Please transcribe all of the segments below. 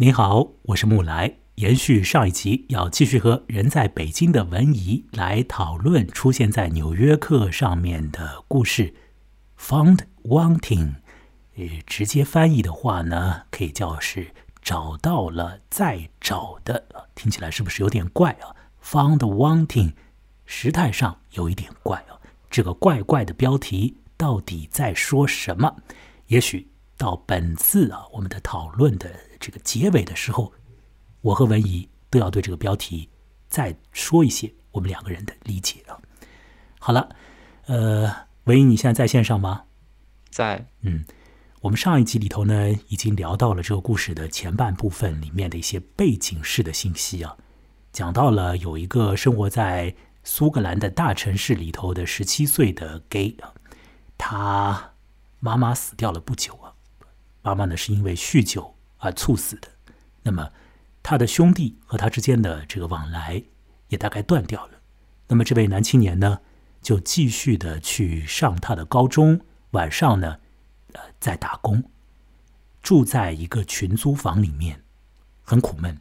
您好，我是木来。延续上一集，要继续和人在北京的文怡来讨论出现在《纽约客》上面的故事。Found wanting，呃，直接翻译的话呢，可以叫是找到了再找的。听起来是不是有点怪啊？Found wanting，时态上有一点怪啊。这个怪怪的标题到底在说什么？也许到本次啊我们的讨论的这个结尾的时候。我和文怡都要对这个标题再说一些我们两个人的理解啊。好了，呃，文怡，你现在在线上吗？在。嗯，我们上一集里头呢，已经聊到了这个故事的前半部分里面的一些背景式的信息啊，讲到了有一个生活在苏格兰的大城市里头的十七岁的 gay 啊，他妈妈死掉了不久啊，妈妈呢是因为酗酒而猝死的，那么。他的兄弟和他之间的这个往来也大概断掉了。那么这位男青年呢，就继续的去上他的高中，晚上呢，呃，在打工，住在一个群租房里面，很苦闷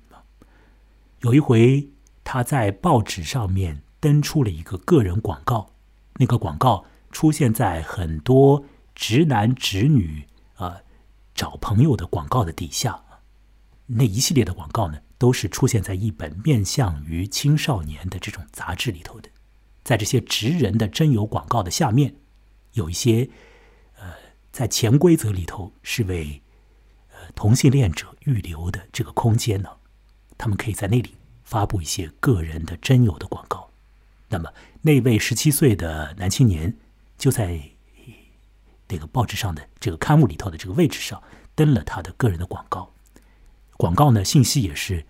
有一回，他在报纸上面登出了一个个人广告，那个广告出现在很多直男直女找朋友的广告的底下。那一系列的广告呢，都是出现在一本面向于青少年的这种杂志里头的。在这些直人的真友广告的下面，有一些呃，在潜规则里头是为呃同性恋者预留的这个空间呢。他们可以在那里发布一些个人的真友的广告。那么，那位十七岁的男青年就在那个报纸上的这个刊物里头的这个位置上登了他的个人的广告。广告呢，信息也是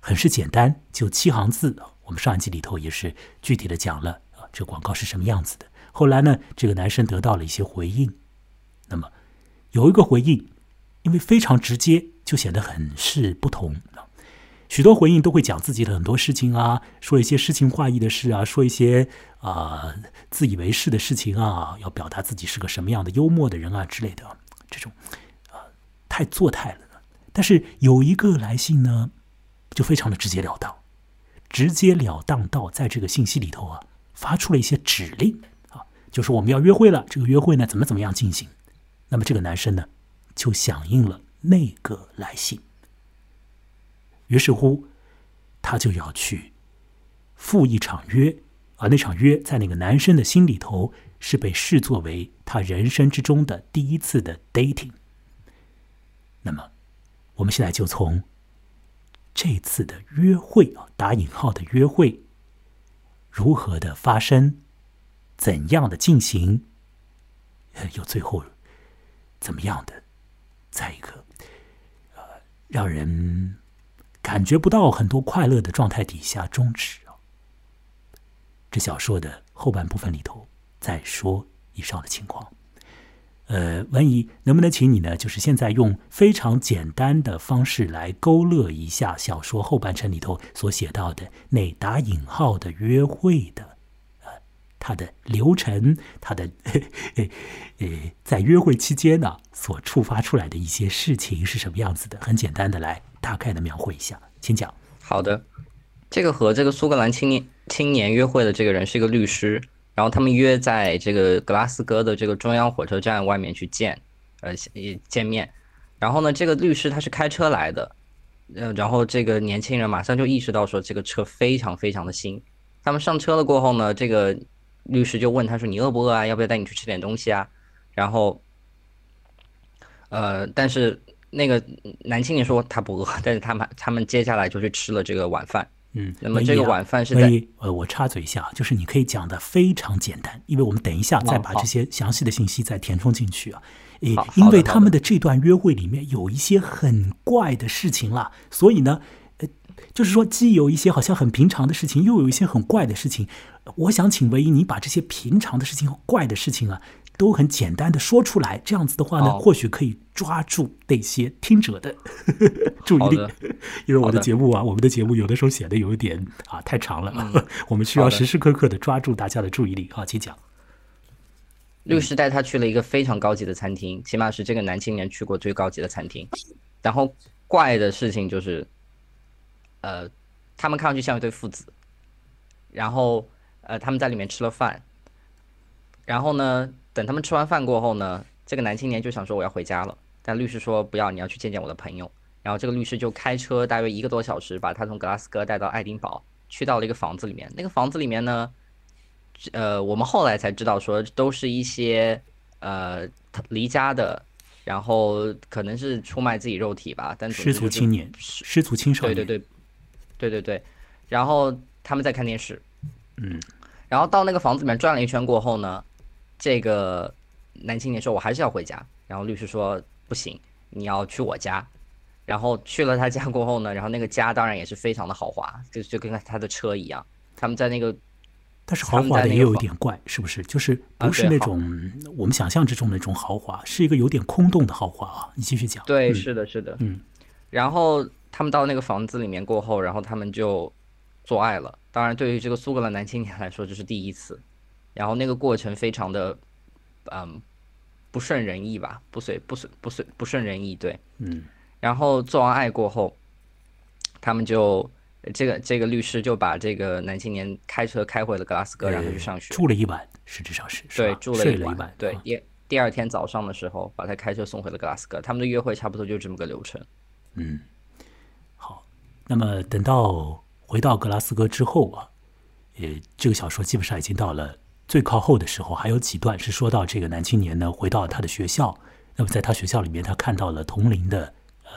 很是简单，就七行字。我们上一集里头也是具体的讲了啊，这广告是什么样子的。后来呢，这个男生得到了一些回应。那么有一个回应，因为非常直接，就显得很是不同。许多回应都会讲自己的很多事情啊，说一些诗情画意的事啊，说一些啊自以为是的事情啊，要表达自己是个什么样的幽默的人啊之类的。这种啊，太做态了。但是有一个来信呢，就非常的直截了当，直截了当到在这个信息里头啊，发出了一些指令啊，就是我们要约会了，这个约会呢怎么怎么样进行？那么这个男生呢，就响应了那个来信，于是乎，他就要去赴一场约，而那场约在那个男生的心里头是被视作为他人生之中的第一次的 dating，那么。我们现在就从这次的约会啊，打引号的约会如何的发生，怎样的进行，又最后怎么样的，在一个呃让人感觉不到很多快乐的状态底下终止啊。这小说的后半部分里头再说以上的情况。呃，文怡，能不能请你呢？就是现在用非常简单的方式来勾勒一下小说后半程里头所写到的那打引号的约会的，呃，它的流程，它的 呃，在约会期间呢所触发出来的一些事情是什么样子的？很简单的来大概的描绘一下，请讲。好的，这个和这个苏格兰青年青年约会的这个人是一个律师。然后他们约在这个格拉斯哥的这个中央火车站外面去见，呃，见面。然后呢，这个律师他是开车来的，呃，然后这个年轻人马上就意识到说这个车非常非常的新。他们上车了过后呢，这个律师就问他说：“你饿不饿啊？要不要带你去吃点东西啊？”然后，呃，但是那个男青年说他不饿，但是他们他们接下来就去吃了这个晚饭。嗯，那么这个晚饭是在呃，我插嘴一下，就是你可以讲的非常简单，因为我们等一下再把这些详细的信息再填充进去啊。诶，因为他们的这段约会里面有一些很怪的事情啦，所以呢，呃，就是说既有一些好像很平常的事情，又有一些很怪的事情。我想请唯一你把这些平常的事情和怪的事情啊。都很简单的说出来，这样子的话呢，或许可以抓住那些听者的 注意力。因为我的节目啊，我们的节目有的时候写的有一点啊太长了，我们需要时时刻刻的抓住大家的注意力。好，请讲。律师带他去了一个非常高级的餐厅，起码是这个男青年去过最高级的餐厅。然后怪的事情就是，呃，他们看上去像一对父子，然后呃，他们在里面吃了饭，然后呢，等他们吃完饭过后呢，这个男青年就想说我要回家了，但律师说不要，你要去见见我的朋友。然后这个律师就开车大约一个多小时，把他从格拉斯哥带到爱丁堡，去到了一个房子里面。那个房子里面呢，呃，我们后来才知道说都是一些呃离家的，然后可能是出卖自己肉体吧，但失足青年、失足青少年，对对对，对对对。然后他们在看电视，嗯，然后到那个房子里面转了一圈过后呢，这个男青年说：“我还是要回家。”然后律师说：“不行，你要去我家。”然后去了他家过后呢，然后那个家当然也是非常的豪华，就就跟他的车一样。他们在那个，但是豪华的也有一点怪，是不是？就是不是那种我们想象之中的那种豪华，是一个有点空洞的豪华啊。你继续讲。对，是的，是的，嗯。然后他们到那个房子里面过后，然后他们就做爱了。当然，对于这个苏格兰男青年来说，这是第一次。然后那个过程非常的，嗯，不顺人意吧？不随不随不随不顺人意，对，嗯。然后做完爱过后，他们就这个这个律师就把这个男青年开车开回了格拉斯哥，让他去上学。住了一晚，实质上是对住了一晚。对，第第二天早上的时候，把他开车送回了格拉斯哥。他们的约会差不多就这么个流程。嗯，好。那么等到回到格拉斯哥之后啊，呃，这个小说基本上已经到了最靠后的时候，还有几段是说到这个男青年呢回到他的学校。那么在他学校里面，他看到了同龄的呃。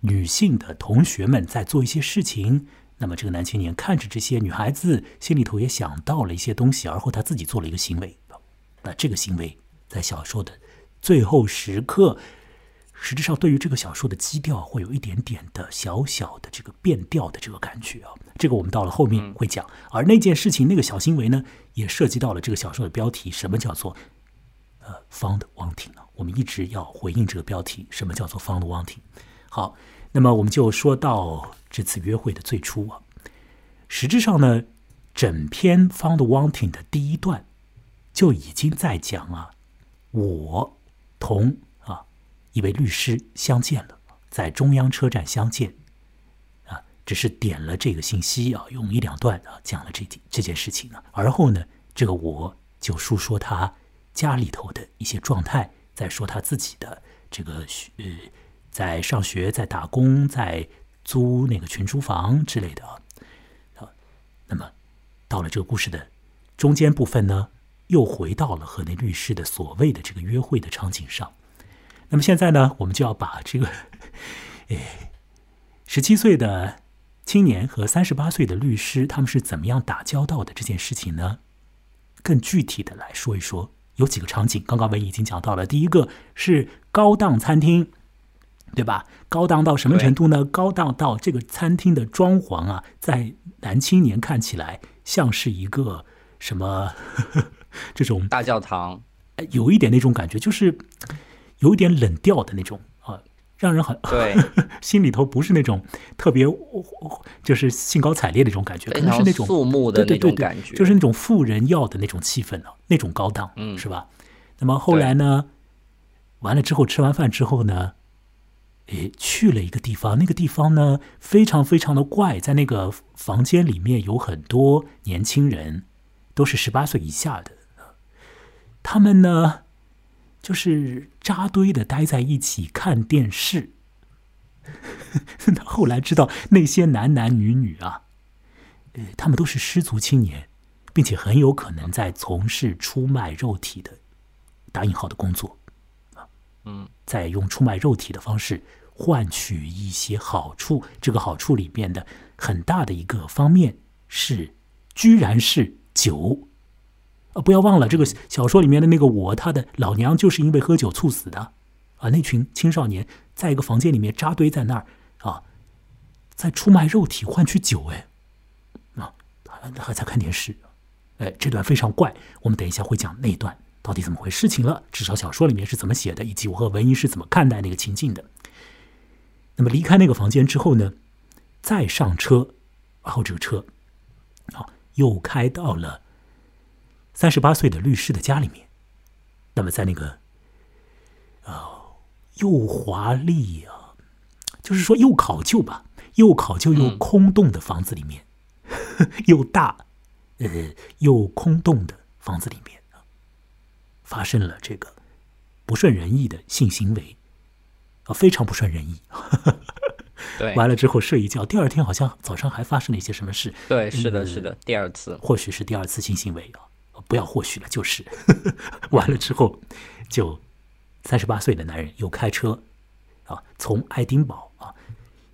女性的同学们在做一些事情，那么这个男青年看着这些女孩子，心里头也想到了一些东西，而后他自己做了一个行为。那这个行为在小说的最后时刻，实质上对于这个小说的基调会有一点点的小小的这个变调的这个感觉啊。这个我们到了后面会讲。而那件事情，那个小行为呢，也涉及到了这个小说的标题，什么叫做呃 “found wanting” 呢？我们一直要回应这个标题，什么叫做 “found wanting”？好，那么我们就说到这次约会的最初啊。实质上呢，整篇《Found Wanting》的第一段就已经在讲啊，我同啊一位律师相见了，在中央车站相见啊，只是点了这个信息啊，用一两段啊讲了这件这件事情呢。而后呢，这个我就述说他家里头的一些状态，再说他自己的这个呃。在上学，在打工，在租那个群租房之类的啊。好，那么到了这个故事的中间部分呢，又回到了和那律师的所谓的这个约会的场景上。那么现在呢，我们就要把这个，诶，十七岁的青年和三十八岁的律师他们是怎么样打交道的这件事情呢，更具体的来说一说。有几个场景，刚刚文已经讲到了。第一个是高档餐厅。对吧？高档到什么程度呢？高档到这个餐厅的装潢啊，在男青年看起来像是一个什么 这种大教堂，有一点那种感觉，就是有一点冷调的那种啊，让人很对 心里头不是那种特别就是兴高采烈的那种感觉，可能是那种肃穆的那种感觉，就是那种富人要的那种气氛呢，那种高档，嗯，是吧？那么后来呢，完了之后吃完饭之后呢？诶，去了一个地方，那个地方呢非常非常的怪，在那个房间里面有很多年轻人，都是十八岁以下的，他们呢就是扎堆的待在一起看电视。后来知道那些男男女女啊，呃，他们都是失足青年，并且很有可能在从事出卖肉体的打引号的工作，啊，嗯，在用出卖肉体的方式。换取一些好处，这个好处里面的很大的一个方面是，居然是酒，不要忘了这个小说里面的那个我，他的老娘就是因为喝酒猝死的，啊！那群青少年在一个房间里面扎堆在那儿啊，在出卖肉体换取酒，哎，啊，还在看电视，哎，这段非常怪，我们等一下会讲那段到底怎么回事情了，至少小说里面是怎么写的，以及我和文一是怎么看待那个情境的。那么离开那个房间之后呢，再上车，然后这个车，啊，又开到了三十八岁的律师的家里面。那么在那个，呃，又华丽啊，就是说又考究吧，又考究又空洞的房子里面，又大，呃，又空洞的房子里面发生了这个不顺人意的性行为，啊，非常不顺人意。对，完了之后睡一觉，第二天好像早上还发生了一些什么事。对，是的，是的，第二次，或许是第二次性行为啊，不要或许了，就是 完了之后，就三十八岁的男人又开车啊，从爱丁堡啊，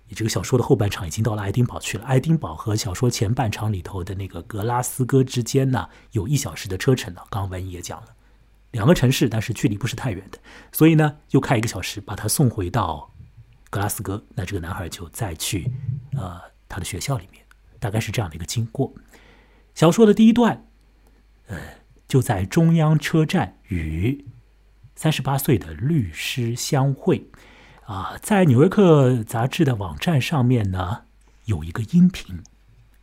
你这个小说的后半场已经到了爱丁堡去了。爱丁堡和小说前半场里头的那个格拉斯哥之间呢，有一小时的车程呢。刚刚文艺也讲了，两个城市，但是距离不是太远的，所以呢，又开一个小时把他送回到。格拉斯哥，那这个男孩就再去，呃，他的学校里面，大概是这样的一个经过。小说的第一段，呃，就在中央车站与三十八岁的律师相会。啊，在《纽约客》杂志的网站上面呢，有一个音频。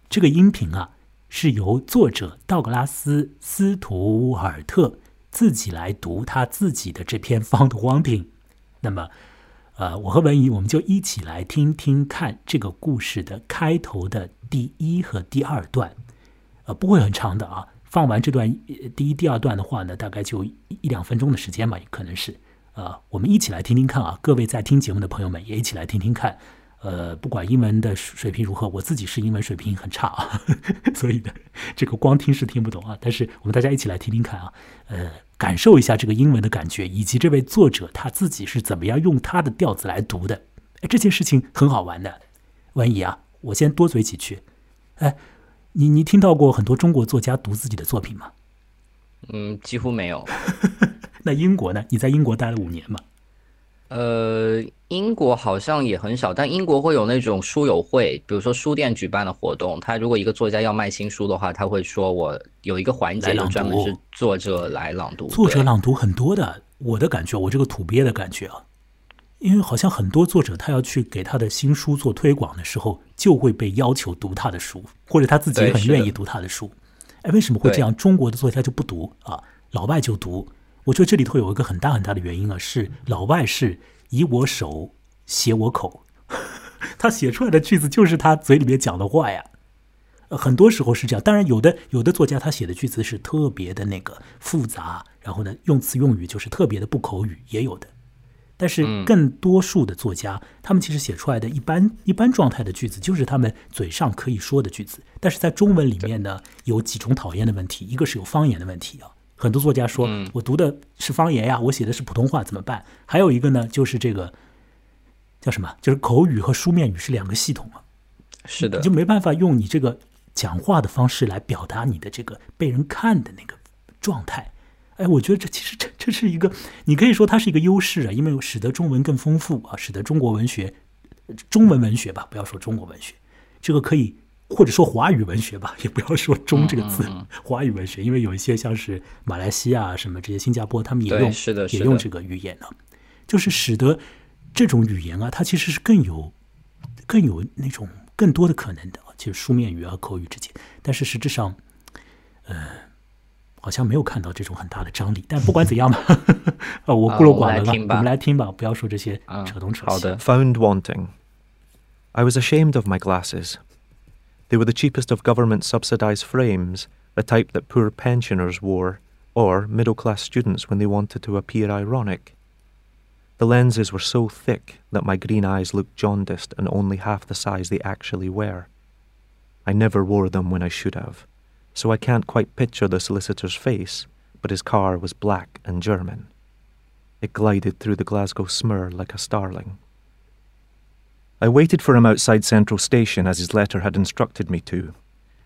这个音频啊，是由作者道格拉斯·斯图尔特自己来读他自己的这篇《方的光庭》。那么。呃，我和文怡，我们就一起来听听看这个故事的开头的第一和第二段，呃，不会很长的啊。放完这段第一、第二段的话呢，大概就一两分钟的时间吧，可能是。呃，我们一起来听听看啊，各位在听节目的朋友们也一起来听听看。呃，不管英文的水平如何，我自己是英文水平很差啊，所以呢，这个光听是听不懂啊。但是我们大家一起来听听看啊，呃。感受一下这个英文的感觉，以及这位作者他自己是怎么样用他的调子来读的。哎，这件事情很好玩的。文怡啊，我先多嘴几句。哎，你你听到过很多中国作家读自己的作品吗？嗯，几乎没有。那英国呢？你在英国待了五年嘛？呃，英国好像也很少，但英国会有那种书友会，比如说书店举办的活动。他如果一个作家要卖新书的话，他会说我有一个环节专门是作者来朗读。作者朗读很多的，我的感觉，我这个土鳖的感觉啊，因为好像很多作者他要去给他的新书做推广的时候，就会被要求读他的书，或者他自己也很愿意读他的书。哎，为什么会这样？中国的作家就不读啊，老外就读。我觉得这里头有一个很大很大的原因啊，是老外是以我手写我口，他写出来的句子就是他嘴里面讲的话呀。很多时候是这样，当然有的有的作家他写的句子是特别的那个复杂，然后呢用词用语就是特别的不口语，也有的。但是更多数的作家，他们其实写出来的一般一般状态的句子，就是他们嘴上可以说的句子。但是在中文里面呢，有几重讨厌的问题，一个是有方言的问题啊。很多作家说：“我读的是方言呀，我写的是普通话，怎么办？”还有一个呢，就是这个叫什么？就是口语和书面语是两个系统啊。是的，你就没办法用你这个讲话的方式来表达你的这个被人看的那个状态。哎，我觉得这其实这这是一个，你可以说它是一个优势啊，因为使得中文更丰富啊，使得中国文学、中文文学吧，不要说中国文学，这个可以。或者说华语文学吧，也不要说“中”这个字，华语文学，因为有一些像是马来西亚什么这些新加坡，他们也用也用这个语言呢，就是使得这种语言啊，它其实是更有更有那种更多的可能的，就是书面语和口语之间。但是实质上，呃，好像没有看到这种很大的张力。但不管怎样吧，啊，我孤陋寡闻了，我们来听吧，不要说这些扯东扯西。好的，Found wanting. I was ashamed of my glasses. They were the cheapest of government subsidised frames, a type that poor pensioners wore, or middle class students when they wanted to appear ironic. The lenses were so thick that my green eyes looked jaundiced and only half the size they actually were. I never wore them when I should have, so I can't quite picture the solicitor's face, but his car was black and German. It glided through the Glasgow smur like a starling. I waited for him outside Central Station as his letter had instructed me to.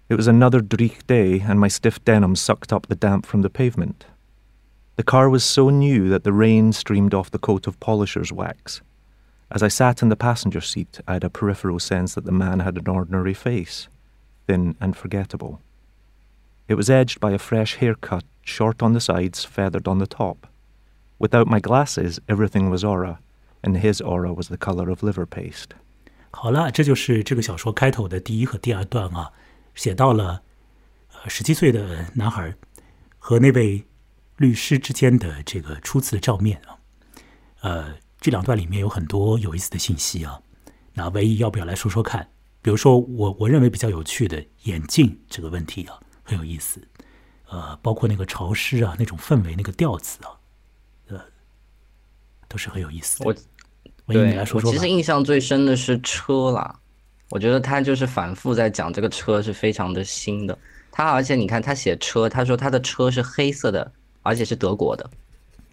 It was another dreich day, and my stiff denim sucked up the damp from the pavement. The car was so new that the rain streamed off the coat of polisher's wax. As I sat in the passenger seat, I had a peripheral sense that the man had an ordinary face, thin and forgettable. It was edged by a fresh haircut, short on the sides, feathered on the top. Without my glasses, everything was aura, and his aura was the color of liver paste. 好了，这就是这个小说开头的第一和第二段啊，写到了十七岁的男孩和那位律师之间的这个初次的照面啊，呃，这两段里面有很多有意思的信息啊，那唯一要不要来说说看？比如说我我认为比较有趣的眼镜这个问题啊，很有意思。呃，包括那个潮湿啊，那种氛围，那个调子啊，呃，都是很有意思的。我唯一你来说说我其实。印象最深的是车啦，我觉得他就是反复在讲这个车是非常的新的。他而且你看他写车，他说他的车是黑色的，而且是德国的。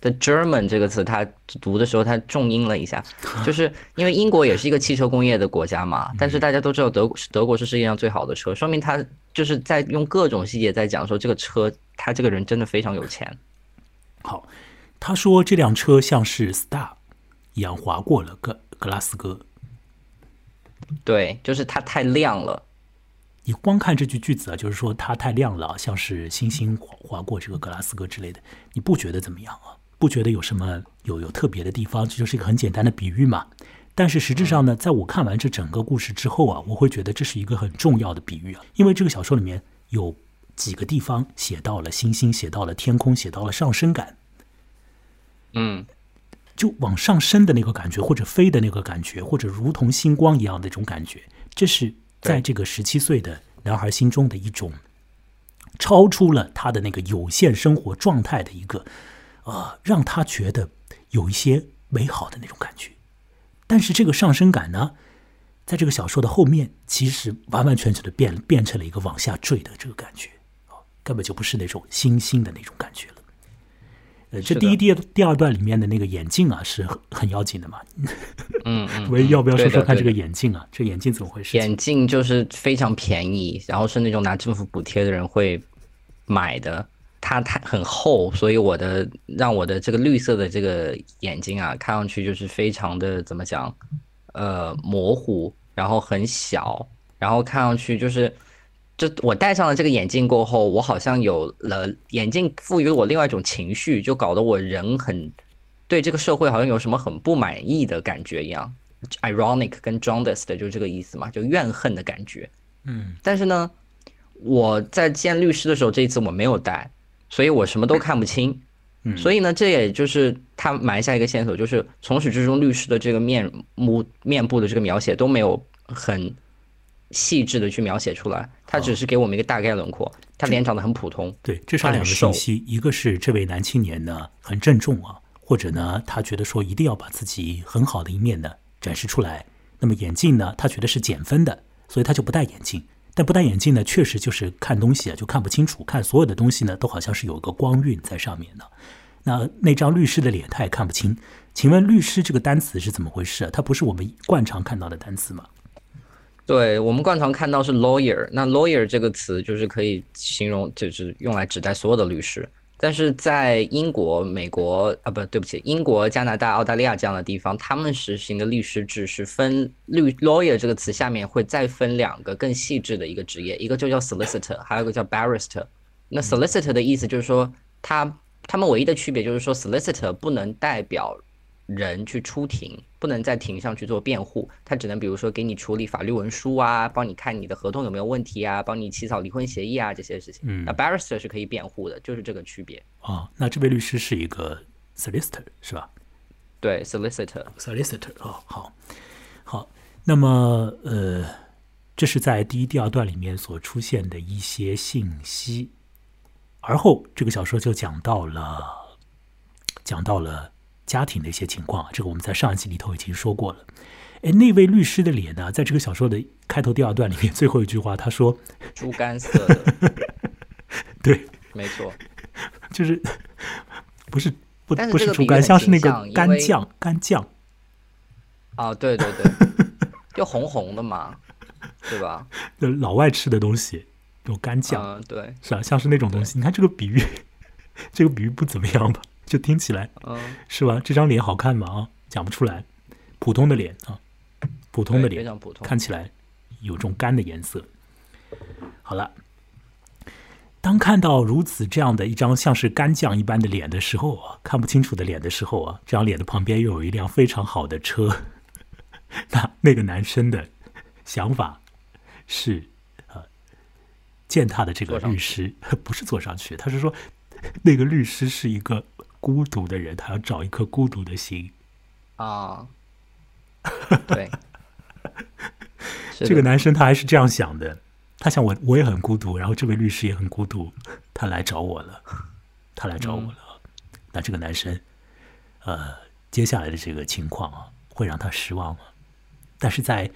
的 German 这个词，他读的时候他重音了一下，就是因为英国也是一个汽车工业的国家嘛，但是大家都知道德国德国是世界上最好的车，说明他就是在用各种细节在讲说这个车，他这个人真的非常有钱。好，他说这辆车像是 Star 一样划过了格格拉斯哥。对，就是它太亮了。你光看这句句子啊，就是说它太亮了，像是星星划划过这个格拉斯哥之类的，你不觉得怎么样啊？不觉得有什么有有特别的地方？这就是一个很简单的比喻嘛。但是实质上呢，在我看完这整个故事之后啊，我会觉得这是一个很重要的比喻啊，因为这个小说里面有几个地方写到了星星，写到了天空，写到了上升感，嗯，就往上升的那个感觉，或者飞的那个感觉，或者如同星光一样的一种感觉，这是在这个十七岁的男孩心中的一种超出了他的那个有限生活状态的一个，呃，让他觉得有一些美好的那种感觉。但是这个上升感呢，在这个小说的后面，其实完完全全的变变成了一个往下坠的这个感觉，啊，根本就不是那种星星的那种感觉了。呃，这第一、第二第二段里面的那个眼镜啊，是很很要紧的嘛。嗯嗯，唯一要不要说说看这个眼镜啊？这眼镜怎么回事？眼镜就是非常便宜，然后是那种拿政府补贴的人会买的。它太很厚，所以我的让我的这个绿色的这个眼睛啊，看上去就是非常的怎么讲，呃，模糊，然后很小，然后看上去就是，就我戴上了这个眼镜过后，我好像有了眼镜赋予我另外一种情绪，就搞得我人很对这个社会好像有什么很不满意的感觉一样。ironic 跟 jaundiced 就是这个意思嘛，就怨恨的感觉。嗯，但是呢，我在见律师的时候，这一次我没有戴，所以我什么都看不清。嗯所以呢，这也就是他埋下一个线索，就是从始至终律师的这个面目、面部的这个描写都没有很细致的去描写出来，他只是给我们一个大概轮廓。他脸长得很普通，对，至少两个信息，一个是这位男青年呢很郑重啊，或者呢他觉得说一定要把自己很好的一面呢展示出来。那么眼镜呢，他觉得是减分的，所以他就不戴眼镜。但不戴眼镜呢，确实就是看东西啊就看不清楚，看所有的东西呢都好像是有一个光晕在上面的。那那张律师的脸他也看不清。请问律师这个单词是怎么回事啊？它不是我们惯常看到的单词吗？对我们惯常看到是 lawyer，那 lawyer 这个词就是可以形容，就是用来指代所有的律师。但是在英国、美国啊，不对不起，英国、加拿大、澳大利亚这样的地方，他们实行的律师制是分律 lawyer 这个词下面会再分两个更细致的一个职业，一个就叫 solicitor，还有一个叫 barrister。那 solicitor 的意思就是说，他他们唯一的区别就是说，solicitor 不能代表人去出庭，不能在庭上去做辩护，他只能比如说给你处理法律文书啊，帮你看你的合同有没有问题啊，帮你起草离婚协议啊这些事情。嗯那 barrister 是可以辩护的，就是这个区别。啊，那这位律师是一个 solicitor 是吧？对，solicitor。solicitor 哦，好，好，那么呃，这是在第一、第二段里面所出现的一些信息，而后这个小说就讲到了讲到了家庭的一些情况，这个我们在上一期里头已经说过了。哎，那位律师的脸呢，在这个小说的开头第二段里面最后一句话，他说 猪肝色的，：“ 对，没错。就是不是不是不是猪肝，像是那个干酱干酱。”啊，对对对，就红红的嘛，对吧？就老外吃的东西，有干酱，嗯，对，是啊？像是那种东西。你看这个比喻，这个比喻不怎么样吧？就听起来嗯，是吧？这张脸好看吗？啊，讲不出来，普通的脸啊，普通的脸，非常普通。看起来有种干的颜色。好了，当看到如此这样的一张像是干将一般的脸的时候啊，看不清楚的脸的时候啊，这张脸的旁边又有一辆非常好的车，那那个男生的想法是呃，见他的这个律师 不是坐上去，他是说 那个律师是一个孤独的人，他要找一颗孤独的心。啊，对，这个男生他还是这样想的，他想我我也很孤独，然后这位律师也很孤独，他来找我了，他来找我了。那这个男生，呃，接下来的这个情况啊，会让他失望吗？但是在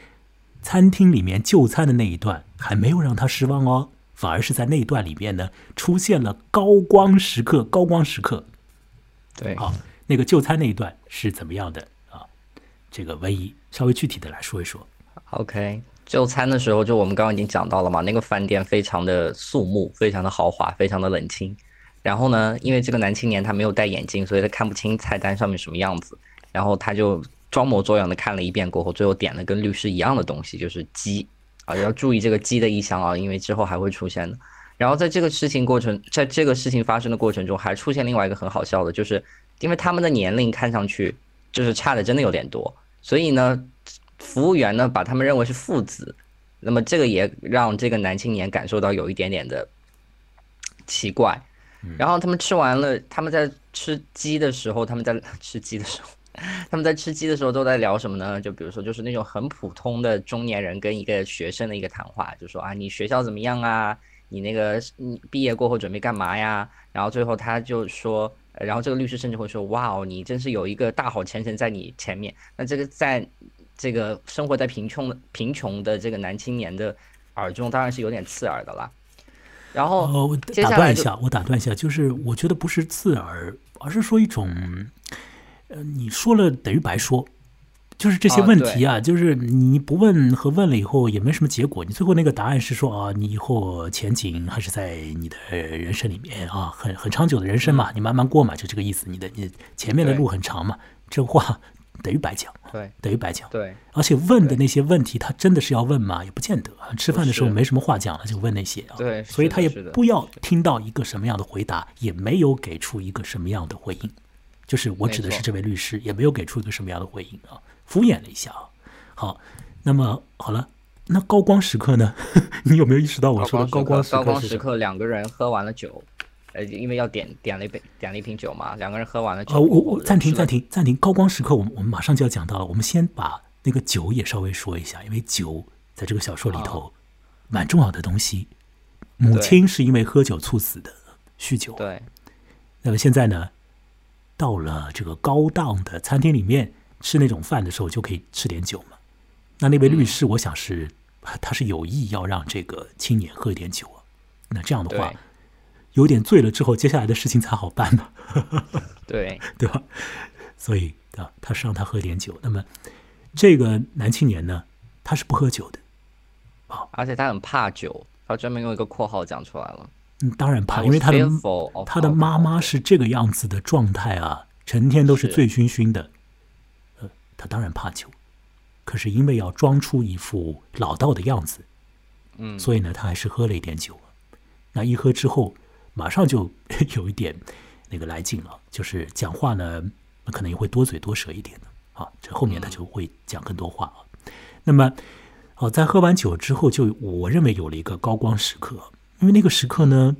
餐厅里面就餐的那一段还没有让他失望哦，反而是在那一段里面呢，出现了高光时刻，高光时刻。对，好，那个就餐那一段是怎么样的啊？这个文怡稍微具体的来说一说。OK，就餐的时候，就我们刚刚已经讲到了嘛，那个饭店非常的肃穆，非常的豪华，非常的冷清。然后呢，因为这个男青年他没有戴眼镜，所以他看不清菜单上面什么样子。然后他就装模作样的看了一遍过后，最后点了跟律师一样的东西，就是鸡啊，要注意这个鸡的意象啊，因为之后还会出现的。然后在这个事情过程，在这个事情发生的过程中，还出现另外一个很好笑的，就是因为他们的年龄看上去就是差的真的有点多，所以呢，服务员呢把他们认为是父子，那么这个也让这个男青年感受到有一点点的奇怪。然后他们吃完了，他们在吃鸡的时候，他们在吃鸡的时候，他们在吃鸡的时候都在聊什么呢？就比如说，就是那种很普通的中年人跟一个学生的一个谈话，就说啊，你学校怎么样啊？你那个你毕业过后准备干嘛呀？然后最后他就说，呃然后这个律师甚至会说，哇哦，你真是有一个大好前程在你前面。那这个在这个生活在贫穷的贫穷的这个男青年的耳中，当然是有点刺耳的啦。然后呃，我打断一下，我打断一下，就是我觉得不是刺耳，而是说一种，呃，你说了等于白说，就是这些啊问题啊，就是你不问和问了以后也没什么结果，你最后那个答案是说啊，你以后前景还是在你的人生里面啊，很很长久的人生嘛，你慢慢过嘛，就这个意思，你的你前面的路很长嘛，这话等于白讲，对等于白讲。对而且问的那些问题，他真的是要问吗？也不见得啊。吃饭的时候没什么话讲了，就问那些啊。对所以他也不要听到一个什么样的回答，也没有给出一个什么样的回应。就是我指的是这位律师，也没有给出一个什么样的回应啊，敷衍了一下啊。好，那么好了，那高光时刻呢？你有没有意识到我说的高光时高光刻是什么？时刻，两个人喝完了酒，呃，因为要点点了一杯点了一瓶酒嘛，两个人喝完了酒哦，我我暂停暂停暂停，高光时刻，我们我们马上就要讲到了。我们先把那个酒也稍微说一下，因为酒在这个小说里头蛮重要的东西。母亲是因为喝酒猝死的，酗酒。对那么现在呢，到了这个高档的餐厅里面吃那种饭的时候，就可以吃点酒嘛。那那位律师，我想是、他是有意要让这个青年喝一点酒啊。那这样的话，有点醉了之后，接下来的事情才好办嘛。对 对吧？所以啊，他是让他喝点酒。那么这个男青年呢，他是不喝酒的。而且他很怕酒，他专门用一个括号讲出来了。嗯，当然怕，因为他的他的妈妈是这个样子的状态啊，成天都是是醉醺醺的。呃，他当然怕酒，可是因为要装出一副老道的样子，嗯，所以呢，他还是喝了一点酒。那一喝之后，马上就 有一点那个来劲了，就是讲话呢，可能也会多嘴多舌一点的啊。这后面他就会讲更多话啊。那么，哦，在喝完酒之后就，我认为有了一个高光时刻，因为那个时刻呢，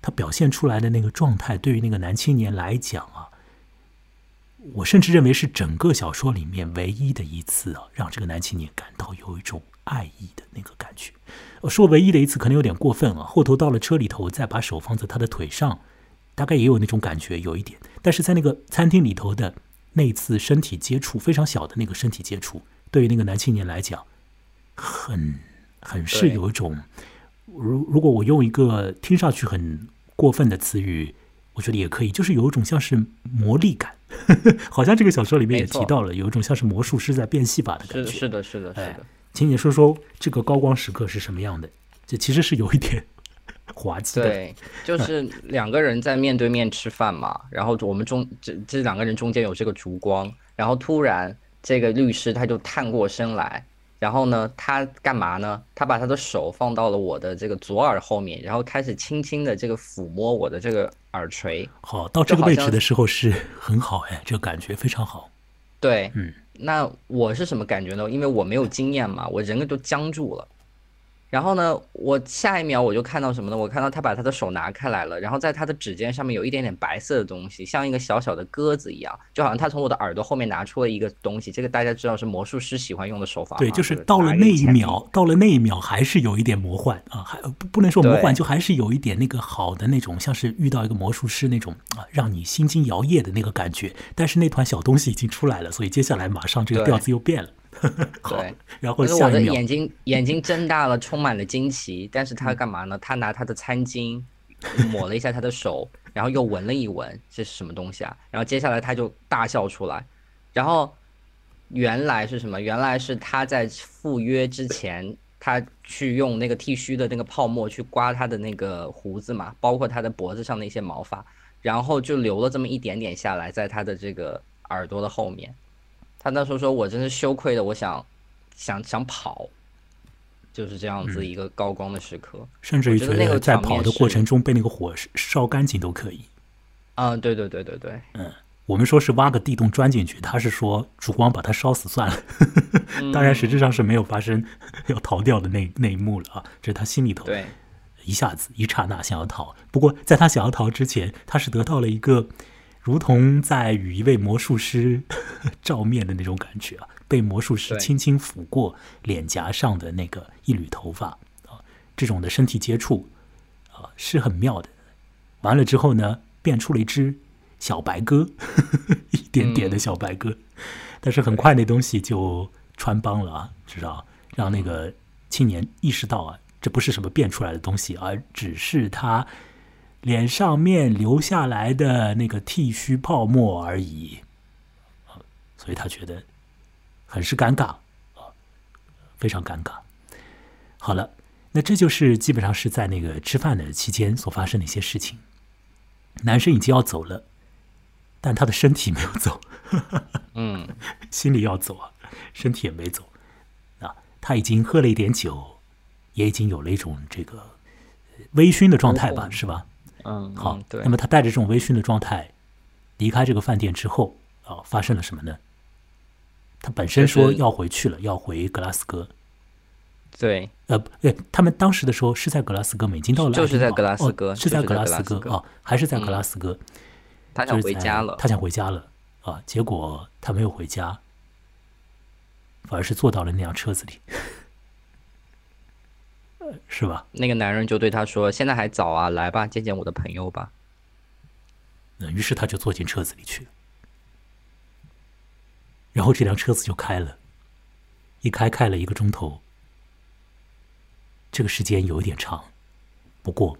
他表现出来的那个状态，对于那个男青年来讲啊，我甚至认为是整个小说里面唯一的一次啊，让这个男青年感到有一种爱意的那个感觉。我说唯一的一次可能有点过分啊，后头到了车里头，再把手放在他的腿上，大概也有那种感觉，有一点。但是在那个餐厅里头的那次身体接触，非常小的那个身体接触，对于那个男青年来讲，很很是有一种，如如果我用一个听上去很过分的词语，我觉得也可以，就是有一种像是魔力感，呵 呵好像这个小说里面也提到了，有一种像是魔术师在变戏法的感觉。是是的，是的，是哎的。请你说说这个高光时刻是什么样的？这其实是有一点 滑稽的。对，就是两个人在面对面吃饭嘛，然后我们中这这两个人中间有这个烛光，然后突然这个律师他就探过身来，然后呢，他干嘛呢？他把他的手放到了我的这个左耳后面，然后开始轻轻的这个抚摸我的这个耳垂。好，到这个位置的时候是很好哎，这个感觉非常好。对，嗯，那我是什么感觉呢？因为我没有经验嘛，我人都僵住了。然后呢，我下一秒我就看到什么呢？我看到他把他的手拿开来了，然后在他的指尖上面有一点点白色的东西，像一个小小的鸽子一样，就好像他从我的耳朵后面拿出了一个东西。这个大家知道是魔术师喜欢用的手法，对，就是到了那一秒，到了那一秒还是有一点魔幻啊，还不不能说魔幻，就还是有一点那个好的那种，像是遇到一个魔术师那种啊，让你心惊摇曳的那个感觉。但是那团小东西已经出来了，所以接下来马上这个调子又变了。好对，然后就是我的眼睛 眼睛睁大了，充满了惊奇。但是他干嘛呢？他拿他的餐巾抹了一下他的手，然后又闻了一闻，这是什么东西啊？然后接下来他就大笑出来。然后原来是什么？原来是他在赴约之前，他去用那个剃须的那个泡沫去刮他的那个胡子嘛，包括他的脖子上的一些毛发，然后就留了这么一点点下来，在他的这个耳朵的后面。他那时候说：“我真是羞愧的，我想想想跑。”就是这样子一个高光的时刻。甚至于觉得那个在跑的过程中被那个火烧干净都可以。嗯，对对对对对，嗯我们说是挖个地洞钻进去，他是说烛光把它烧死算了。当然，实质上是没有发生 要逃掉的那那一幕了啊，这是他心里头对一下子一刹那想要逃。不过，在他想要逃之前，他是得到了一个如同在与一位魔术师 照面的那种感觉啊，被魔术师轻轻抚过脸颊上的那个一缕头发啊，这种的身体接触啊是很妙的。完了之后呢，变出了一只小白鸽，一点点的小白鸽，但是很快那东西就穿帮了啊，知道让那个青年意识到啊，这不是什么变出来的东西，而只是他脸上面留下来的那个剃须泡沫而已啊，所以他觉得很是尴尬啊，非常尴尬。好了，那这就是基本上是在那个吃饭的期间所发生的一些事情。男生已经要走了，但他的身体没有走，嗯，心里要走啊，身体也没走。啊，他已经喝了一点酒，也已经有了一种这个呃微醺的状态吧，哦是吧？嗯，好那，么他带着这种微醺的状态离开这个饭店之后，啊，发生了什么呢？他本身说要回去了，要回格拉斯哥。对，呃，不对，他们当时的时候是在格拉斯哥吗？已经到了就是在格拉斯哥哦是在格拉斯哥哥啊，还是在格嗯拉斯哥？他想回家了。他想回家了啊，结果他没有回家，反而是坐到了那辆车子里，呃是吧？那个男人就对他说：“现在还早啊，来吧，见见我的朋友吧。嗯，于是他就坐进车子里去了，然后这辆车子就开了，一开开了一个钟头，这个时间有一点长，不过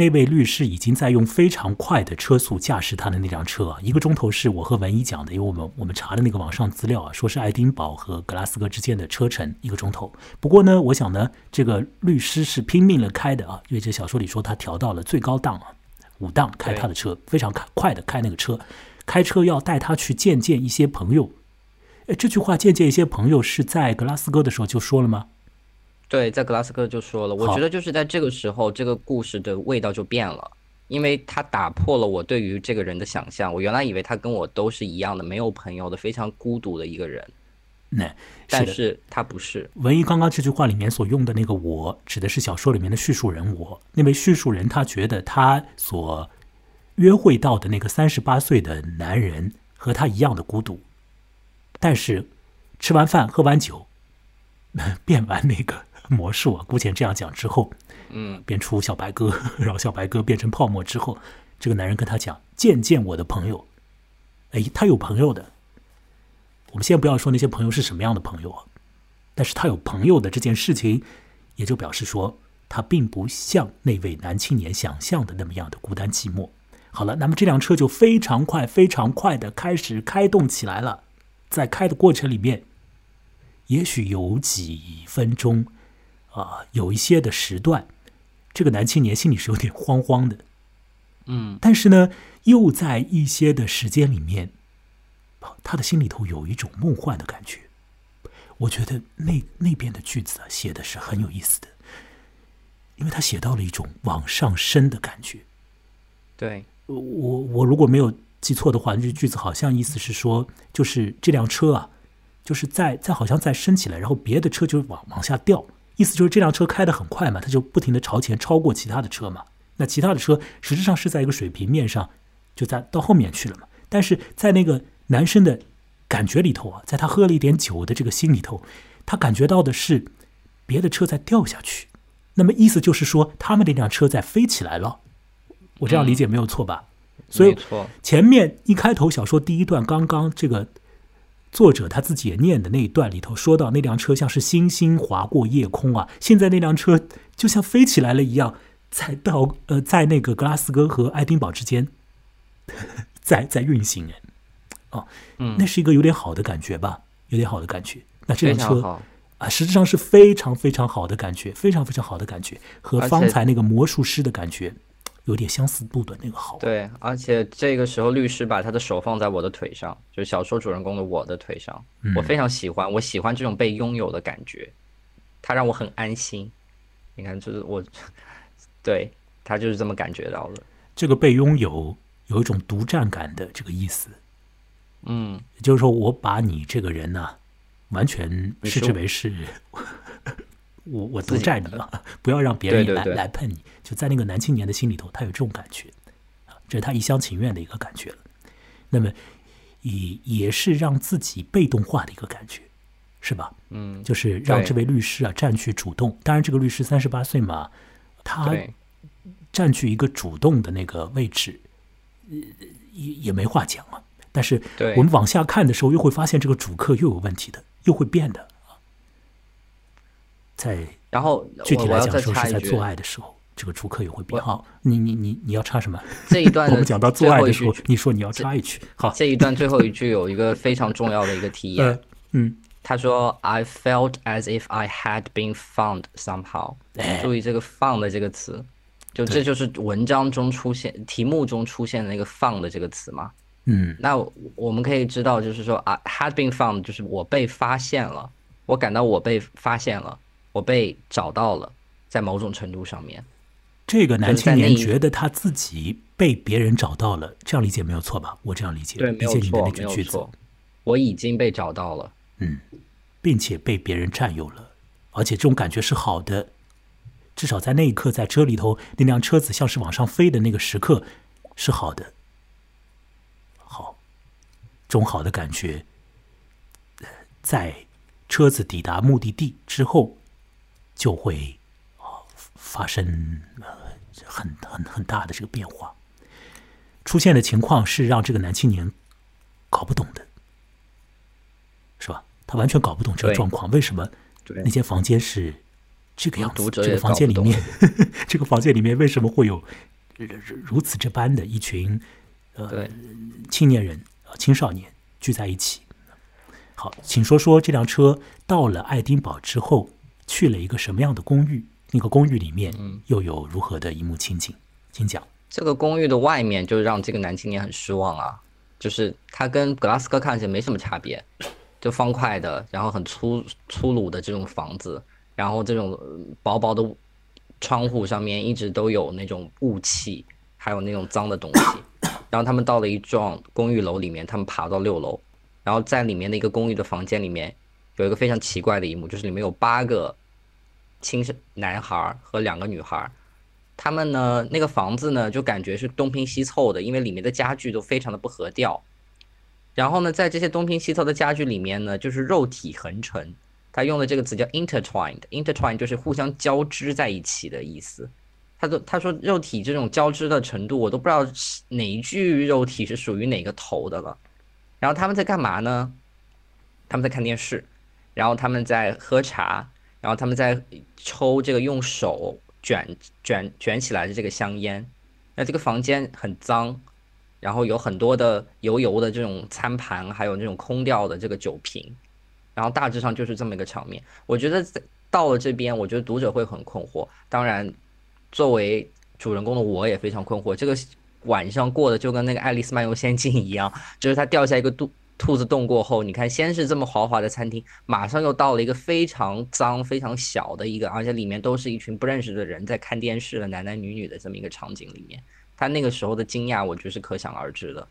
那位律师已经在用非常快的车速驾驶他的那辆车啊，一个钟头是我和文一讲的，因为我们我们查的那个网上资料啊，说是爱丁堡和格拉斯哥之间的车程一个钟头。不过呢，我想呢，这个律师是拼命了开的啊，因为这小说里说他调到了最高档啊，五档开他的车，非常开快的开那个车，开车要带他去见见一些朋友。哎，这句话“见见一些朋友”是在格拉斯哥的时候就说了吗？”对，在格拉斯哥就说了，我觉得就是在这个时候，这个故事的味道就变了，因为他打破了我对于这个人的想象。我原来以为他跟我都是一样的，没有朋友的，非常孤独的一个人，那的但是他不是。文艺刚刚这句话里面所用的那个“我”，指的是小说里面的叙述人我。那位叙述人他觉得他所约会到的那个三十八岁的男人和他一样的孤独，但是吃完饭喝完酒，变完那个魔术啊，姑且这样讲之后，嗯，变出小白鸽，然后小白鸽变成泡沫之后，这个男人跟他讲：“见见我的朋友。”哎，他有朋友的。我们先不要说那些朋友是什么样的朋友啊，但是他有朋友的这件事情，也就表示说他并不像那位男青年想象的那么样的孤单寂寞。好了，那么这辆车就非常快、非常快的开始开动起来了。在开的过程里面，也许有几分钟啊、有一些的时段，这个男青年心里是有点慌慌的。嗯，但是呢，又在一些的时间里面，啊他的心里头有一种梦幻的感觉。我觉得那那边的句子啊，写的是很有意思的，因为他写到了一种往上升的感觉。对，我我如果没有记错的话，这句子好像意思是说，就是这辆车啊，就是在在好像在升起来，然后别的车就往往下掉，意思就是这辆车开得很快嘛，他就不停地朝前超过其他的车嘛。那其他的车实质上是在一个水平面上，就在到后面去了嘛。但是在那个男生的感觉里头啊，在他喝了一点酒的这个心里头，他感觉到的是别的车在掉下去。那么意思就是说，他们那辆车在飞起来了。我这样理解没有错吧？所以，前面一开头小说第一段，刚刚这个作者他自己也念的那一段里头，说到那辆车像是星星划过夜空啊，现在那辆车就像飞起来了一样，在到呃在那个格拉斯哥和爱丁堡之间，在在运行哎，哦，嗯那是一个有点好的感觉吧，有点好的感觉。那这辆车。啊，实质上是非常非常好的感觉，非常非常好的感觉，和方才那个魔术师的感觉有点相似度的那个好。对，而且这个时候律师把他的手放在我的腿上，就是小说主人公的我的腿上，嗯我非常喜欢，我喜欢这种被拥有的感觉，他让我很安心。你看，就是我，对他就是这么感觉到了。这个被拥有有一种独占感的这个意思，嗯，也就是说，我把你这个人呢、完全视之为是我我独占你了，不要让别人来来碰你。就在那个男青年的心里头，他有这种感觉啊，这是他一厢情愿的一个感觉了。那么也也是让自己被动化的一个感觉，是吧？嗯，就是让这位律师啊占据主动。当然，这个律师三十八岁嘛，他，占据一个主动的那个位置，呃，也也没话讲啊。但是我们往下看的时候，又会发现这个主客又有问题的，又会变的啊。在然后具体来讲说是在做爱的时候，这个主客也会变。好，你你你你要插什么？这一段 我的们讲到做爱的时候，你说你要插一句。好，这一段最后一句有一个非常重要的一个体验呃，，嗯，他说：“I felt as if I had been found somehow。”哎注意这个 “found” 的这个词，就这就是文章中出现、题目中出现的那个 “found” 的这个词嘛。嗯，那我们可以知道，就是说啊，had been found，就是我被发现了，我感到我被发现了，我被找到了，在某种程度上面，这个男青年觉得他自己被别人找到了，这样理解没有错吧？我这样理解，对，没有理解你的错，没那句句子有错，，我已经被找到了。嗯，并且被别人占有了，而且这种感觉是好的，至少在那一刻，在车里头那辆车子像是往上飞的那个时刻是好的。好，这种好的感觉，呃在车子抵达目的地之后，就会啊发生呃很很很大的这个变化。出现的情况是让这个男青年搞不懂的，是吧？他完全搞不懂这个状况，为什么那间房间是这个样子？这个房间里面，这个房间里面为什么会有如如此这般的一群呃，青年人啊青少年聚在一起？好，请说说这辆车到了爱丁堡之后，去了一个什么样的公寓？那个公寓里面嗯又有如何的一幕情景？请讲。这个公寓的外面就让这个男青年很失望啊，就是他跟格拉斯哥看起来没什么差别，就方块的，然后很粗粗鲁的这种房子，然后这种呃薄薄的窗户上面一直都有那种雾气，还有那种脏的东西。然后他们到了一幢公寓楼里面，他们爬到六楼，然后在里面的一个公寓的房间里面，有一个非常奇怪的一幕，就是里面有八个青男孩和两个女孩。他们呢，那个房子呢，就感觉是东拼西凑的，因为里面的家具都非常的不合调。然后呢，在这些东拼西凑的家具里面呢，就是肉体横陈。他用的这个词叫 intertwined，intertwined 就是互相交织在一起的意思。他都他说肉体这种交织的程度，我都不知道哪一具肉体是属于哪个头的了。然后他们在干嘛呢？他们在看电视，然后他们在喝茶，然后他们在抽这个用手卷卷卷起来的这个香烟。那这个房间很脏，然后有很多的油油的这种餐盘，还有那种空掉的这个酒瓶，然后大致上就是这么一个场面。我觉得在到了这边，我觉得读者会很困惑。当然，作为主人公的我也非常困惑，这个晚上过的就跟那个《爱丽丝漫游仙境》一样，就是他掉下一个肚兔子洞过后，你看先是这么豪华的餐厅，马上又到了一个非常脏、非常小的一个，而且里面都是一群不认识的人在看电视的男男女女的这么一个场景里面，他那个时候的惊讶，我觉得是可想而知的。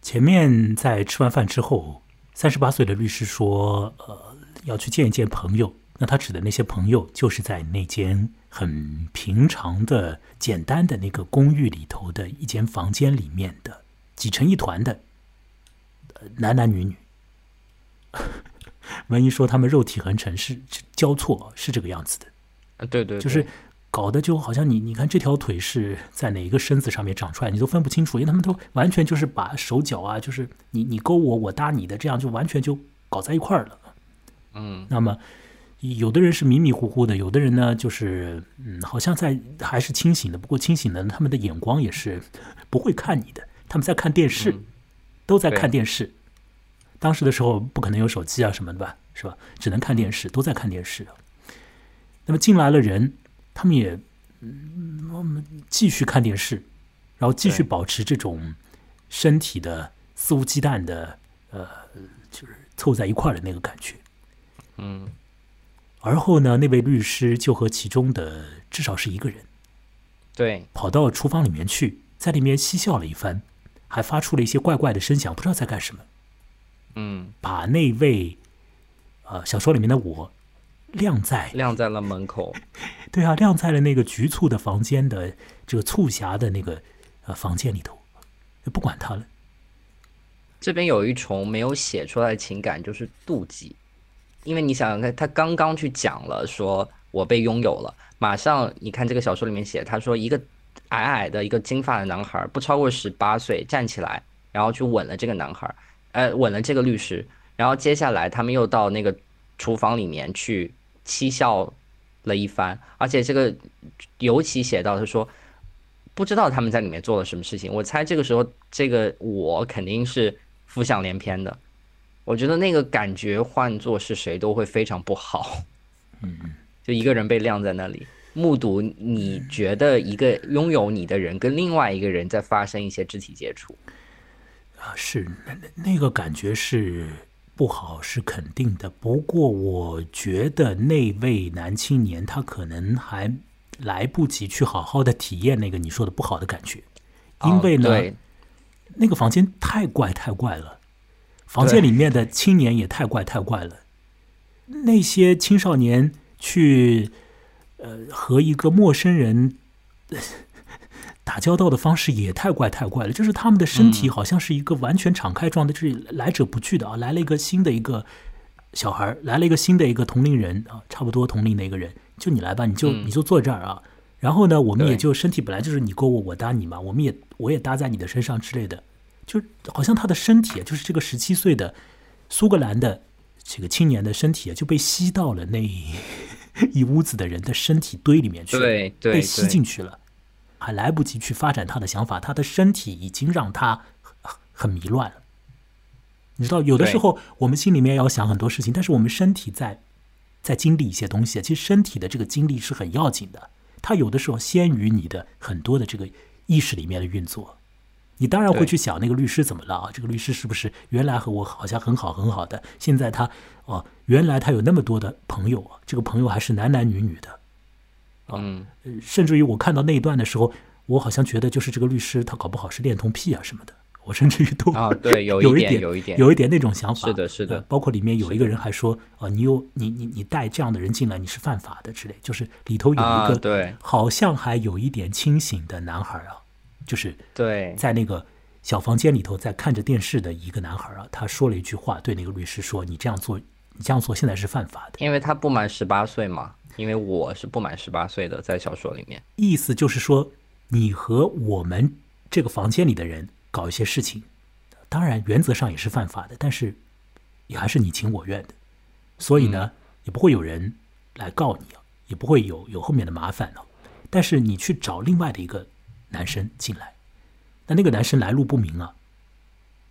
前面在吃完饭之后，三十八岁的律师说：“呃，要去见一见朋友，那他指的那些朋友，就是在那间很平常的、简单的那个公寓里头的一间房间里面的挤成一团的男男女女。文一说他们肉体横陈是交错，是这个样子的。啊，对对，就是搞得就好像你你看这条腿是在哪一个身子上面长出来，你都分不清楚，因为他们都完全就是把手脚啊，就是你你勾我，我搭你的，这样就完全就搞在一块儿了。嗯，那么有的人是迷迷糊糊的，有的人呢就是嗯，好像在还是清醒的，不过清醒的他们的眼光也是不会看你的，他们在看电视，都在看电视。当时的时候不可能有手机啊什么的吧，是吧？只能看电视，都在看电视。那么进来了人，他们也嗯继续看电视，然后继续保持这种身体的肆无忌惮的呃，就是凑在一块儿的那个感觉。嗯，而后呢，那位律师就和其中的至少是一个人，对，跑到厨房里面去，在里面嬉笑了一番，还发出了一些怪怪的声响，不知道在干什么。嗯，把那位呃小说里面的我晾在晾在了门口，对啊，晾在了那个局促的房间的这个促狭的那个呃房间里头，就不管他了。这边有一重没有写出来的情感，就是妒忌。因为你想想看，他刚刚去讲了，说我被拥有了，马上你看这个小说里面写，他说一个矮矮的一个金发的男孩，不超过十八岁，站起来，然后去吻了这个男孩，呃，吻了这个律师，然后接下来他们又到那个厨房里面去嬉笑了一番，而且这个尤其写到他说，不知道他们在里面做了什么事情，我猜这个时候这个我肯定是浮想联翩的。我觉得那个感觉换做是谁都会非常不好，嗯，就一个人被晾在那里，目睹你觉得一个拥有你的人跟另外一个人在发生一些肢体接触，啊，是那个感觉是不好，是肯定的。不过我觉得那位男青年他可能还来不及去好好的体验那个你说的不好的感觉，因为呢，对那个房间太怪太怪了。房间里面的青年也太怪太怪了，那些青少年去呃和一个陌生人打交道的方式也太怪太怪了，就是他们的身体好像是一个完全敞开状态，就是来者不拒的啊，来了一个新的一个小孩，来了一个新的一个同龄人啊，差不多同龄的一个人，就你来吧，你就你就坐这儿啊，然后呢，我们也就身体本来就是你勾我，我搭你嘛，我们也我也搭在你的身上之类的。就好像他的身体，就是这个十七岁的苏格兰的这个青年的身体，就被吸到了那 一屋子的人的身体堆里面去，对对，被吸进去了，还来不及去发展他的想法，他的身体已经让他很迷乱了。你知道，有的时候我们心里面要想很多事情，但是我们身体在在经历一些东西，其实身体的这个经历是很要紧的，它有的时候先于你的很多的这个意识里面的运作。你当然会去想那个律师怎么了啊？这个律师是不是原来和我好像很好很好的？现在他哦，原来他有那么多的朋友啊，这个朋友还是男男女女的，嗯，甚至于我看到那一段的时候，我好像觉得就是这个律师他搞不好是恋童癖啊什么的，我甚至于都啊，对，有一点 有一点有一点那种想法，是的，是的，包括里面有一个人还说啊，你有你你你带这样的人进来，你是犯法的之类，就是里头有一个对，好像还有一点清醒的男孩啊。就是对，在那个小房间里头，在看着电视的一个男孩啊，他说了一句话，对那个律师说：“你这样做，你这样做现在是犯法的。”因为他不满十八岁嘛，因为我是不满十八岁的，在小说里面，意思就是说，你和我们这个房间里的人搞一些事情，当然原则上也是犯法的，但是也还是你情我愿的，所以呢，也不会有人来告你啊，也不会有有后面的麻烦啊。但是你去找另外的一个。男生进来，那那个男生来路不明啊，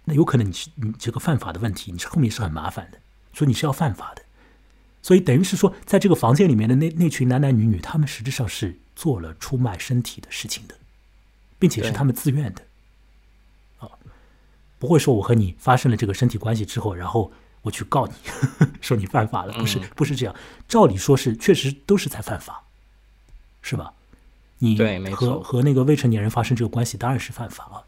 那有可能你是你这个犯法的问题，你是后面是很麻烦的，所以你是要犯法的，所以等于是说，在这个房间里面的那那群男男女女，他们实质上是做了出卖身体的事情的，并且是他们自愿的，啊，不会说我和你发生了这个身体关系之后，然后我去告你，说你犯法了，不是不是这样，照理说是确实都是在犯法，是吧？你和和那个未成年人发生这个关系，当然是犯法了。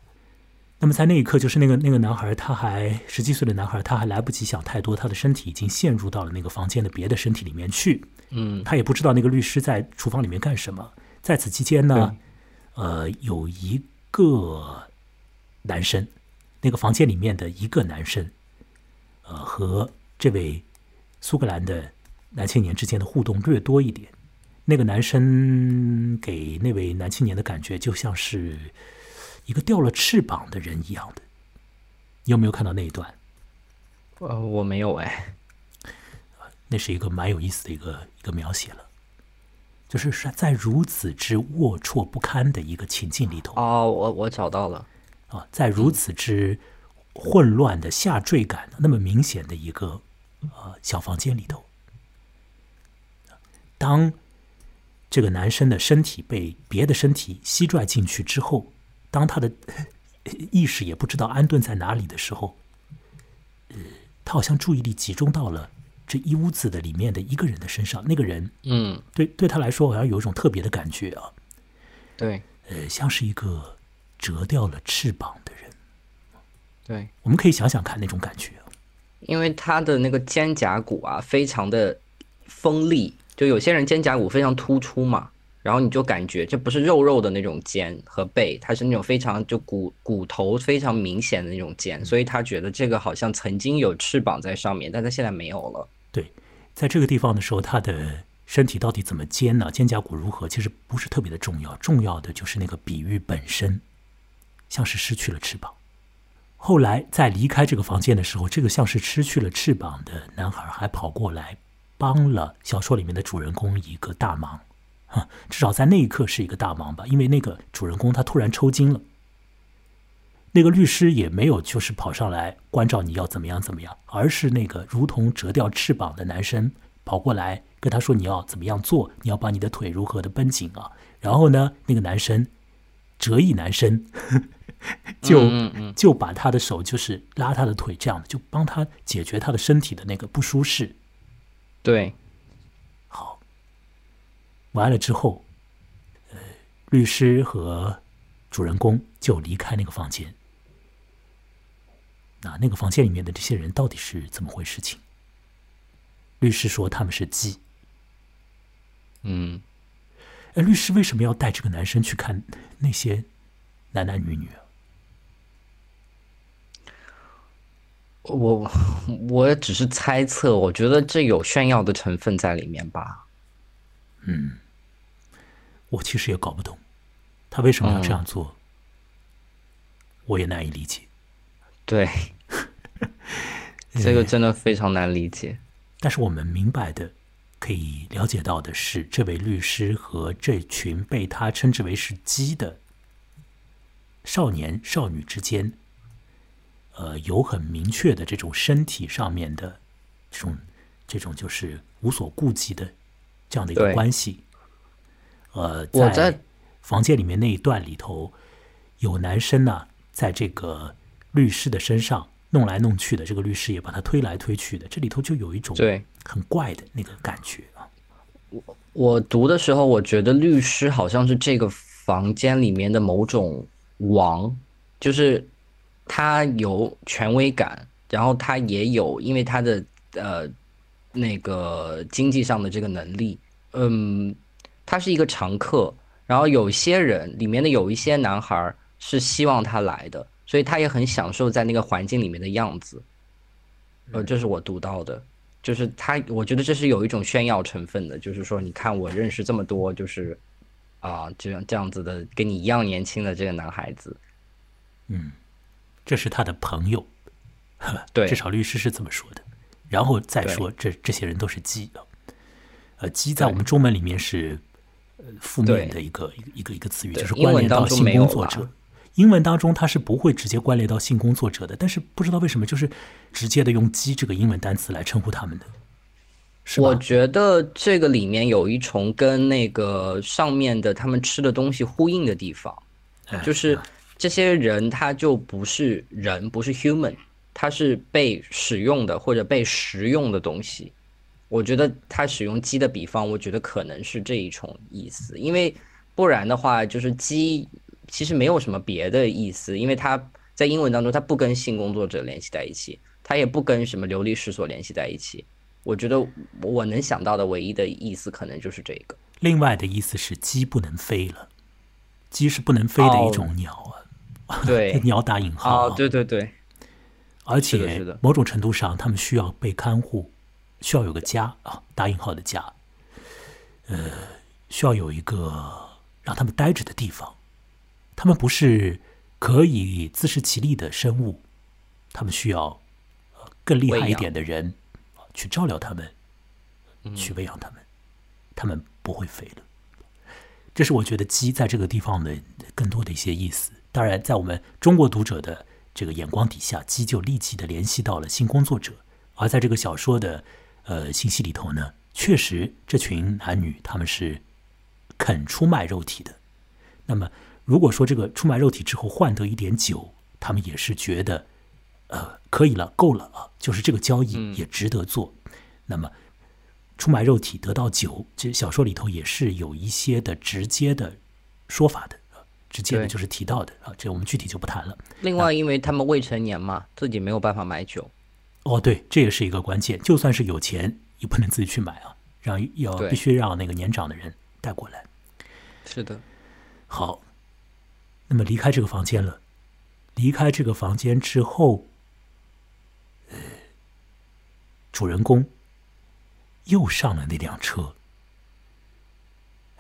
那么在那一刻，就是那个那个男孩，他还十七岁的男孩，他还来不及想太多，他的身体已经陷入到了那个房间的别的身体里面去。嗯他也不知道那个律师在厨房里面干什么。在此期间呢，呃，有一个男生，那个房间里面的一个男生，呃，和这位苏格兰的男青年之间的互动略多一点。那个男生给那位男青年的感觉就像是一个掉了翅膀的人一样的。你有没有看到那一段？呃，我没有哎，那是一个蛮有意思的一个一个描写了，就是是在如此之龌龊不堪的一个情境里头哦，我我找到了，啊，在如此之混乱的下坠感那么明显的一个呃小房间里头，当这个男生的身体被别的身体吸拽进去之后，当他的呃 意识也不知道安顿在哪里的时候，呃，他好像注意力集中到了这一屋子的里面的一个人的身上，那个人嗯，对对他来说好像有一种特别的感觉啊，对呃，像是一个折掉了翅膀的人。对，我们可以想想看那种感觉啊。因为他的那个肩胛骨啊，非常的锋利，就有些人肩胛骨非常突出嘛，然后你就感觉这不是肉肉的那种肩和背，它是那种非常就骨骨头非常明显的那种肩，所以他觉得这个好像曾经有翅膀在上面，但他现在没有了。对，在这个地方的时候，他的身体到底怎么尖呢？肩胛骨如何？其实不是特别的重要，重要的就是那个比喻本身，像是失去了翅膀。后来在离开这个房间的时候，这个像是失去了翅膀的男孩还跑过来，帮了小说里面的主人公一个大忙，啊，至少在那一刻是一个大忙吧，因为那个主人公他突然抽筋了。那个律师也没有就是跑上来关照你要怎么样怎么样，而是那个如同折掉翅膀的男生跑过来跟他说你要怎么样做，你要把你的腿如何的绷紧啊。然后呢，那个男生折翼男生 就、就把他的手就是拉他的腿这样的，就帮他解决他的身体的那个不舒适。对，好，完了之后，呃，律师和主人公就离开那个房间。那那个房间里面的这些人到底是怎么回事情？律师说他们是鸡。嗯，哎，律师为什么要带这个男生去看那些男男女女啊？我我也只是猜测，我觉得这有炫耀的成分在里面吧。嗯我其实也搞不懂，他为什么要这样做，我也难以理解。对，这个真的非常难理解。但是我们明白的，可以了解到的是，这位律师和这群被他称之为是“鸡”的少年少女之间，呃，有很明确的这种身体上面的这种这种就是无所顾忌的这样的一个关系。呃，我在房间里面那一段里头，有男生呢，在这个律师的身上弄来弄去的，这个律师也把他推来推去的，这里头就有一种对很怪的那个感觉啊。我我读的时候，我觉得律师好像是这个房间里面的某种王，就是他有权威感，然后他也有因为他的呃那个经济上的这个能力，嗯，他是一个常客。然后有些人里面的有一些男孩是希望他来的，所以他也很享受在那个环境里面的样子。呃，这是我读到的。就是他，我觉得这是有一种炫耀成分的，就是说，你看我认识这么多，就是啊，这样这样子的，跟你一样年轻的这个男孩子，嗯这是他的朋友，对。至少律师是这么说的。然后再说这这些人都是鸡啊，呃，鸡在我们中文里面是呃负面的一个一个一个一个词语，就是关联到性工作者。英文当中它是不会直接关联到性工作者的，但是不知道为什么就是直接的用“鸡”这个英文单词来称呼他们的，是？我觉得这个里面有一重跟那个上面的他们吃的东西呼应的地方，哎就是这些人他就不是人，不是 human，他是被使用的或者被食用的东西。我觉得他使用鸡的比方，我觉得可能是这一种意思，因为不然的话，就是鸡其实没有什么别的意思，因为它在英文当中，它不跟性工作者联系在一起，它也不跟什么流离失所联系在一起。我觉得我能想到的唯一的意思可能就是这个。另外的意思是鸡不能飞了，鸡是不能飞的一种鸟啊。对，鸟打引号。哦，对对对。而且某种程度上，他们需要被看护，需要有个家啊，打引号的家。呃，需要有一个让他们待着的地方。他们不是可以自食其力的生物，他们需要更厉害一点的人去照料他们，去喂养他们。他们不会飞了。这是我觉得鸡在这个地方的更多的一些意思。当然，在我们中国读者的这个眼光底下，鸡就立即的联系到了性工作者。而在这个小说的呃信息里头呢，确实这群男女他们是肯出卖肉体的。那么。如果说这个出卖肉体之后换得一点酒，他们也是觉得，呃，可以了，够了啊，就是这个交易也值得做。那么，出卖肉体得到酒，这小说里头也是有一些的直接的说法的，直接的就是提到的啊，这我们具体就不谈了。另外，因为他们未成年嘛，自己没有办法买酒。哦，对，这也是一个关键。就算是有钱，也不能自己去买啊，让要必须让那个年长的人带过来。是的，好。那么离开这个房间了，离开这个房间之后，呃，主人公又上了那辆车。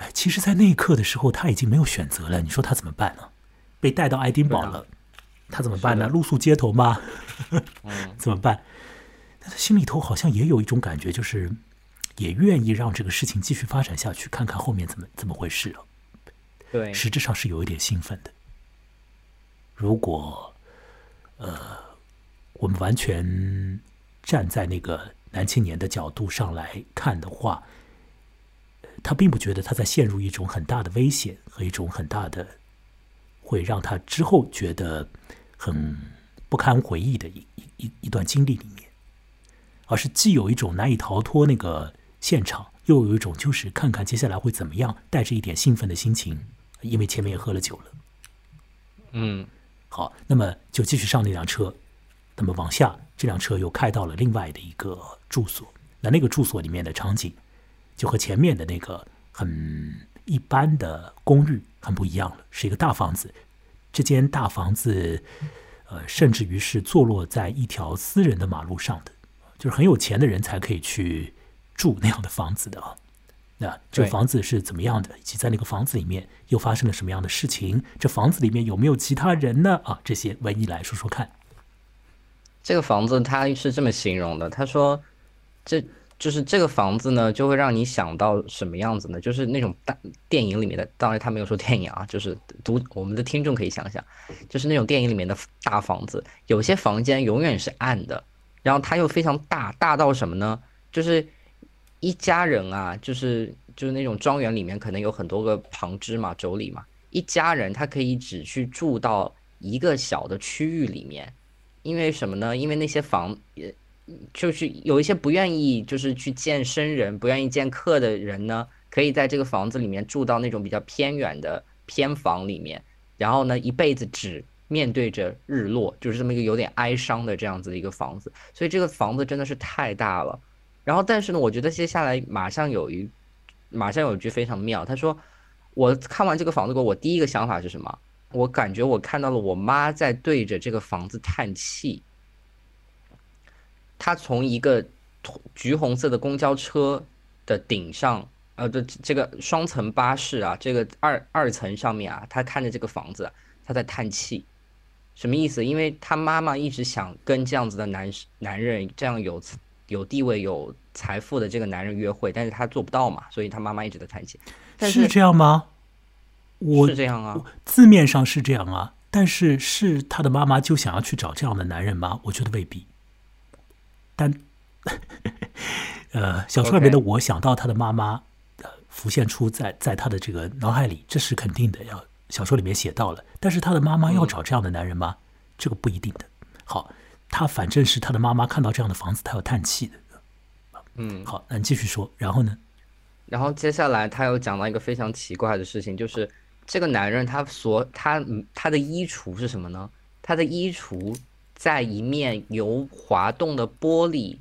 哎，其实，在那一刻的时候，他已经没有选择了。你说他怎么办呢？被带到爱丁堡了，他怎么办呢？露宿街头吗？怎么办？他心里头好像也有一种感觉，就是也愿意让这个事情继续发展下去，看看后面怎么怎么回事了。对，实质上是有一点兴奋的。如果，呃，我们完全站在那个男青年的角度上来看的话，他并不觉得他在陷入一种很大的危险和一种很大的会让他之后觉得很不堪回忆的一一一一段经历里面，而是既有一种难以逃脱那个现场，又有一种就是看看接下来会怎么样，带着一点兴奋的心情，因为前面也喝了酒了，嗯。好，那么就继续上那辆车，那么往下，这辆车又开到了另外的一个住所。那那个住所里面的场景，就和前面的那个很一般的公寓很不一样了，是一个大房子。这间大房子，呃，甚至于是坐落在一条私人的马路上的，就是很有钱的人才可以去住那样的房子的啊。那这房子是怎么样的？以及在那个房子里面又发生了什么样的事情？这房子里面有没有其他人呢？啊，这些文艺来说说看。这个房子他是这么形容的，他说，这就是这个房子呢，就会让你想到什么样子呢？就是那种大电影里面的，当然他没有说电影啊，就是读我们的听众可以想想，就是那种电影里面的大房子，有些房间永远是暗的，然后它又非常大，大到什么呢？就是。一家人啊，就是就是那种庄园里面可能有很多个旁支嘛、妯娌嘛。一家人他可以只去住到一个小的区域里面，因为什么呢？因为那些房，就是有一些不愿意就是去见生人、不愿意见客的人呢，可以在这个房子里面住到那种比较偏远的偏房里面，然后呢，一辈子只面对着日落，就是这么一个有点哀伤的这样子的一个房子。所以这个房子真的是太大了。然后，但是呢，我觉得接下来马上有一，马上有一句非常妙。他说：“我看完这个房子过后，我第一个想法是什么？我感觉我看到了我妈在对着这个房子叹气。她从一个橘红色的公交车的顶上，呃，的这个双层巴士啊，这个二二层上面啊，他看着这个房子，他在叹气。什么意思？因为他妈妈一直想跟这样子的男男人这样有。”有地位、有财富的这个男人约会，但是他做不到嘛，所以他妈妈一直在叹气。是这样吗？我是这样啊，字面上是这样啊，但是是他的妈妈就想要去找这样的男人吗？我觉得未必。但，呃，小说里面的我想到他的妈妈，呃，浮现出在在他的这个脑海里，这是肯定的。要小说里面写到了，但是他的妈妈要找这样的男人吗？这个不一定的。好。他反正是他的妈妈看到这样的房子，他要叹气的。嗯，好，那你继续说。然后呢？然后接下来他又讲到一个非常奇怪的事情，就是这个男人他所他他的衣橱是什么呢？他的衣橱在一面由滑动的玻璃、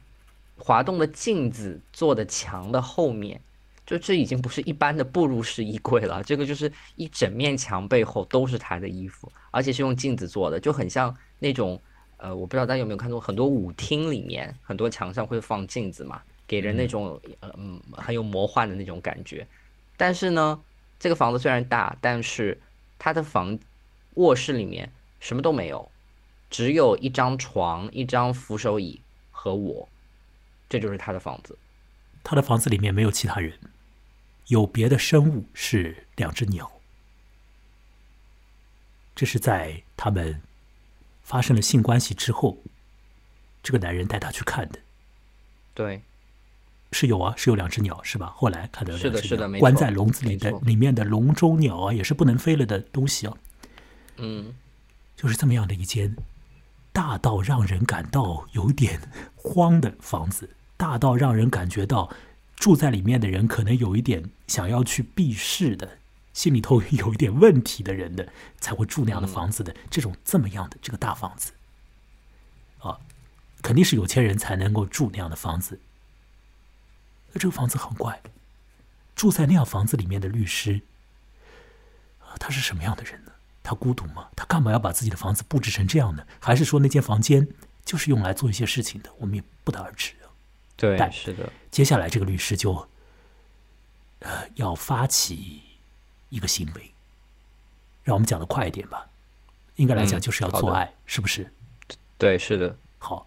滑动的镜子做的墙的后面，就这已经不是一般的步入式衣柜了，这个就是一整面墙背后都是他的衣服，而且是用镜子做的，就很像那种呃，我不知道大家有没有看过很多舞厅里面很多墙上会放镜子嘛，给人那种嗯很有魔幻的那种感觉。但是呢，这个房子虽然大，但是他的房卧室里面什么都没有，只有一张床、一张扶手椅和我，这就是他的房子。他的房子里面没有其他人，有别的生物是两只鸟。这是在他们发生了性关系之后，这个男人带他去看的。对，是有啊，是有两只鸟，是吧？后来看到是的两只鸟是的关在笼子里的里面的笼中鸟啊，也是不能飞了的东西啊。嗯，就是这么样的一间大到让人感到有点慌的房子，大到让人感觉到住在里面的人可能有一点想要去避世的，心里头有一点问题的人的才会住那样的房子的、这种这么样的这个大房子，啊，肯定是有钱人才能够住那样的房子。那这个房子很怪，住在那样房子里面的律师，啊，他是什么样的人？他孤独吗？他干嘛要把自己的房子布置成这样呢？还是说那间房间就是用来做一些事情的？我们也不得而知啊。对，但是的，接下来这个律师就，呃，要发起一个行为，让我们讲的快一点吧。应该来讲嗯就是要做爱，是不是？对，是的，好，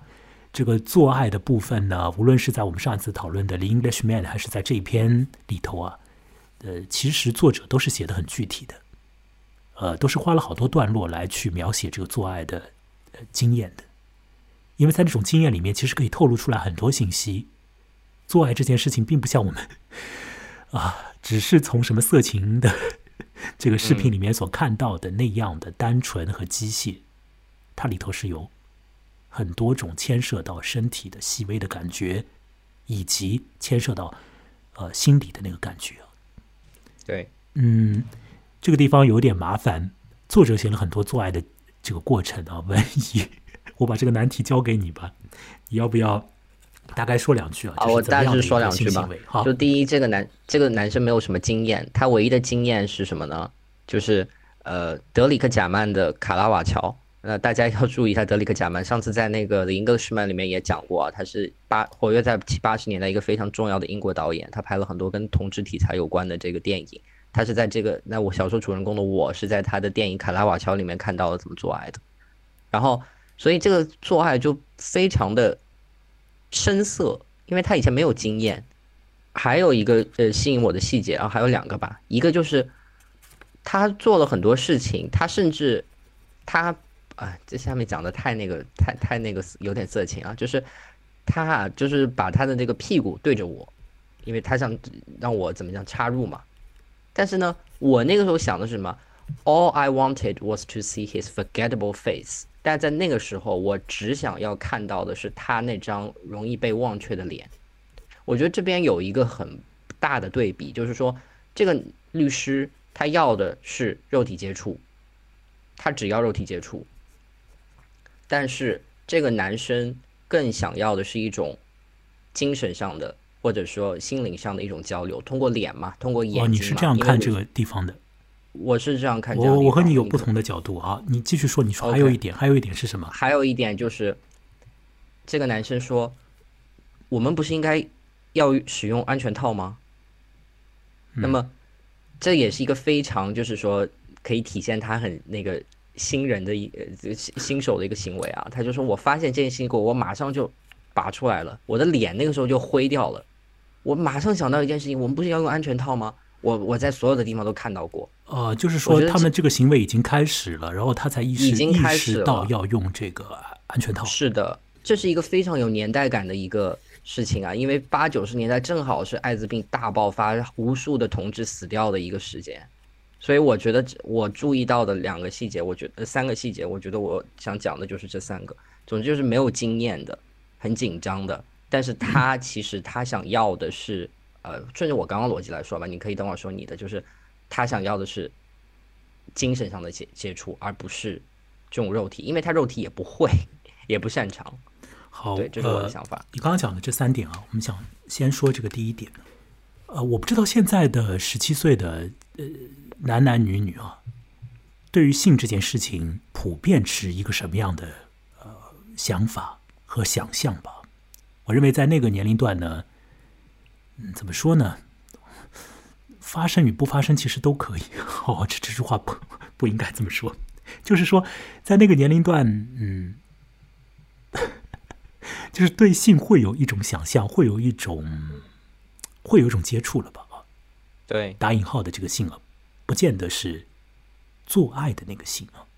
这个做爱的部分呢，无论是在我们上一次讨论的《The Englishman》，还是在这一篇里头啊，呃，其实作者都是写的很具体的，呃，都是花了好多段落来去描写这个做爱的呃经验的，因为在这种经验里面，其实可以透露出来很多信息。做爱这件事情并不像我们啊，只是从什么色情的这个视频里面所看到的那样的单纯和机械，它里头是有很多种牵涉到身体的细微的感觉，以及牵涉到呃心理的那个感觉。对，嗯，这个地方有点麻烦。作者写了很多做爱的这个过程啊，文艺。我把这个难题交给你吧，你要不要大概说两句啊？啊，我大致说两句吧。好就，第一，这个男这个男生没有什么经验，他唯一的经验是什么呢？就是呃，德里克贾曼的卡拉瓦乔。那大家要注意一下，德里克贾曼上次在那个《The Englishman》里面也讲过啊，他是八活跃在七八十年代一个非常重要的英国导演，他拍了很多跟同志题材有关的这个电影。他是在这个那我小说主人公的我是在他的电影《卡拉瓦乔》里面看到了怎么做爱的，然后所以这个做爱就非常的深色，因为他以前没有经验。还有一个呃吸引我的细节啊，还有两个吧，一个就是他做了很多事情，他甚至他啊，这下面讲的太那个太太那个有点色情啊，就是他啊，就是把他的那个屁股对着我，因为他想让我怎么样插入嘛。但是呢，我那个时候想的是什么？All I wanted was to see his forgettable face。但在那个时候，我只想要看到的是他那张容易被忘却的脸。我觉得这边有一个很大的对比，就是说，这个律师他要的是肉体接触，他只要肉体接触，但是这个男生更想要的是一种精神上的或者说心灵上的一种交流，通过脸嘛，通过眼睛哦，你是这样看这个地方的。我是这样看这样我我和你有不同的角度啊，你继续说，你说还有一点，还有一点是什么？还有一点就是，这个男生说，我们不是应该要使用安全套吗？那么，这也是一个非常就是说可以体现他很那个新人的一呃新新手的一个行为啊。他就说我发现这件事情我马上就拔出来了，我的脸那个时候就灰掉了。我马上想到一件事情，我们不是要用安全套吗？我我在所有的地方都看到过。呃，就是说他们这个行为已经开始了，然后他才意识已经开意始了识到要用这个安全套。是的，这是一个非常有年代感的一个事情啊，因为八九十年代正好是艾滋病大爆发，无数的同志死掉的一个时间，所以我觉得这我注意到的两个细节，我觉得三个细节，我觉得我想讲的就是这三个。总之就是没有经验的，很紧张的，但是他其实他想要的是，呃，顺着我刚刚逻辑来说吧，你可以等会儿说你的，就是他想要的是精神上的接接触，而不是这种肉体，因为他肉体也不会，也不擅长。好，对，这是我的呃想法。你刚刚讲的这三点啊，我们想先说这个第一点。呃，我不知道现在的十七岁的呃男男女女啊，对于性这件事情普遍持一个什么样的呃想法和想象吧？我认为在那个年龄段呢，嗯，怎么说呢？发生与不发生其实都可以。哦，这这句话不不应该这么说。就是说，在那个年龄段，嗯，就是对性会有一种想象，会有一种会有一种接触了吧？啊，对，打引号的这个性啊，不见得是做爱的那个性啊，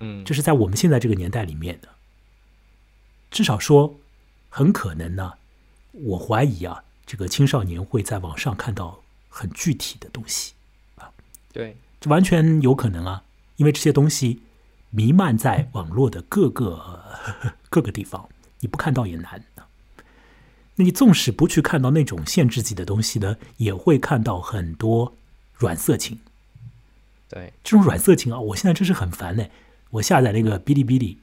嗯，这是在我们现在这个年代里面的，至少说很可能呢、我怀疑啊，这个青少年会在网上看到很具体的东西啊，对，这完全有可能啊，因为这些东西弥漫在网络的各个 各个地方，你不看到也难啊。那你纵使不去看到那种限制级的东西呢，也会看到很多软色情。对，这种软色情啊，我现在真是很烦呢。我下载那个哔哩哔哩，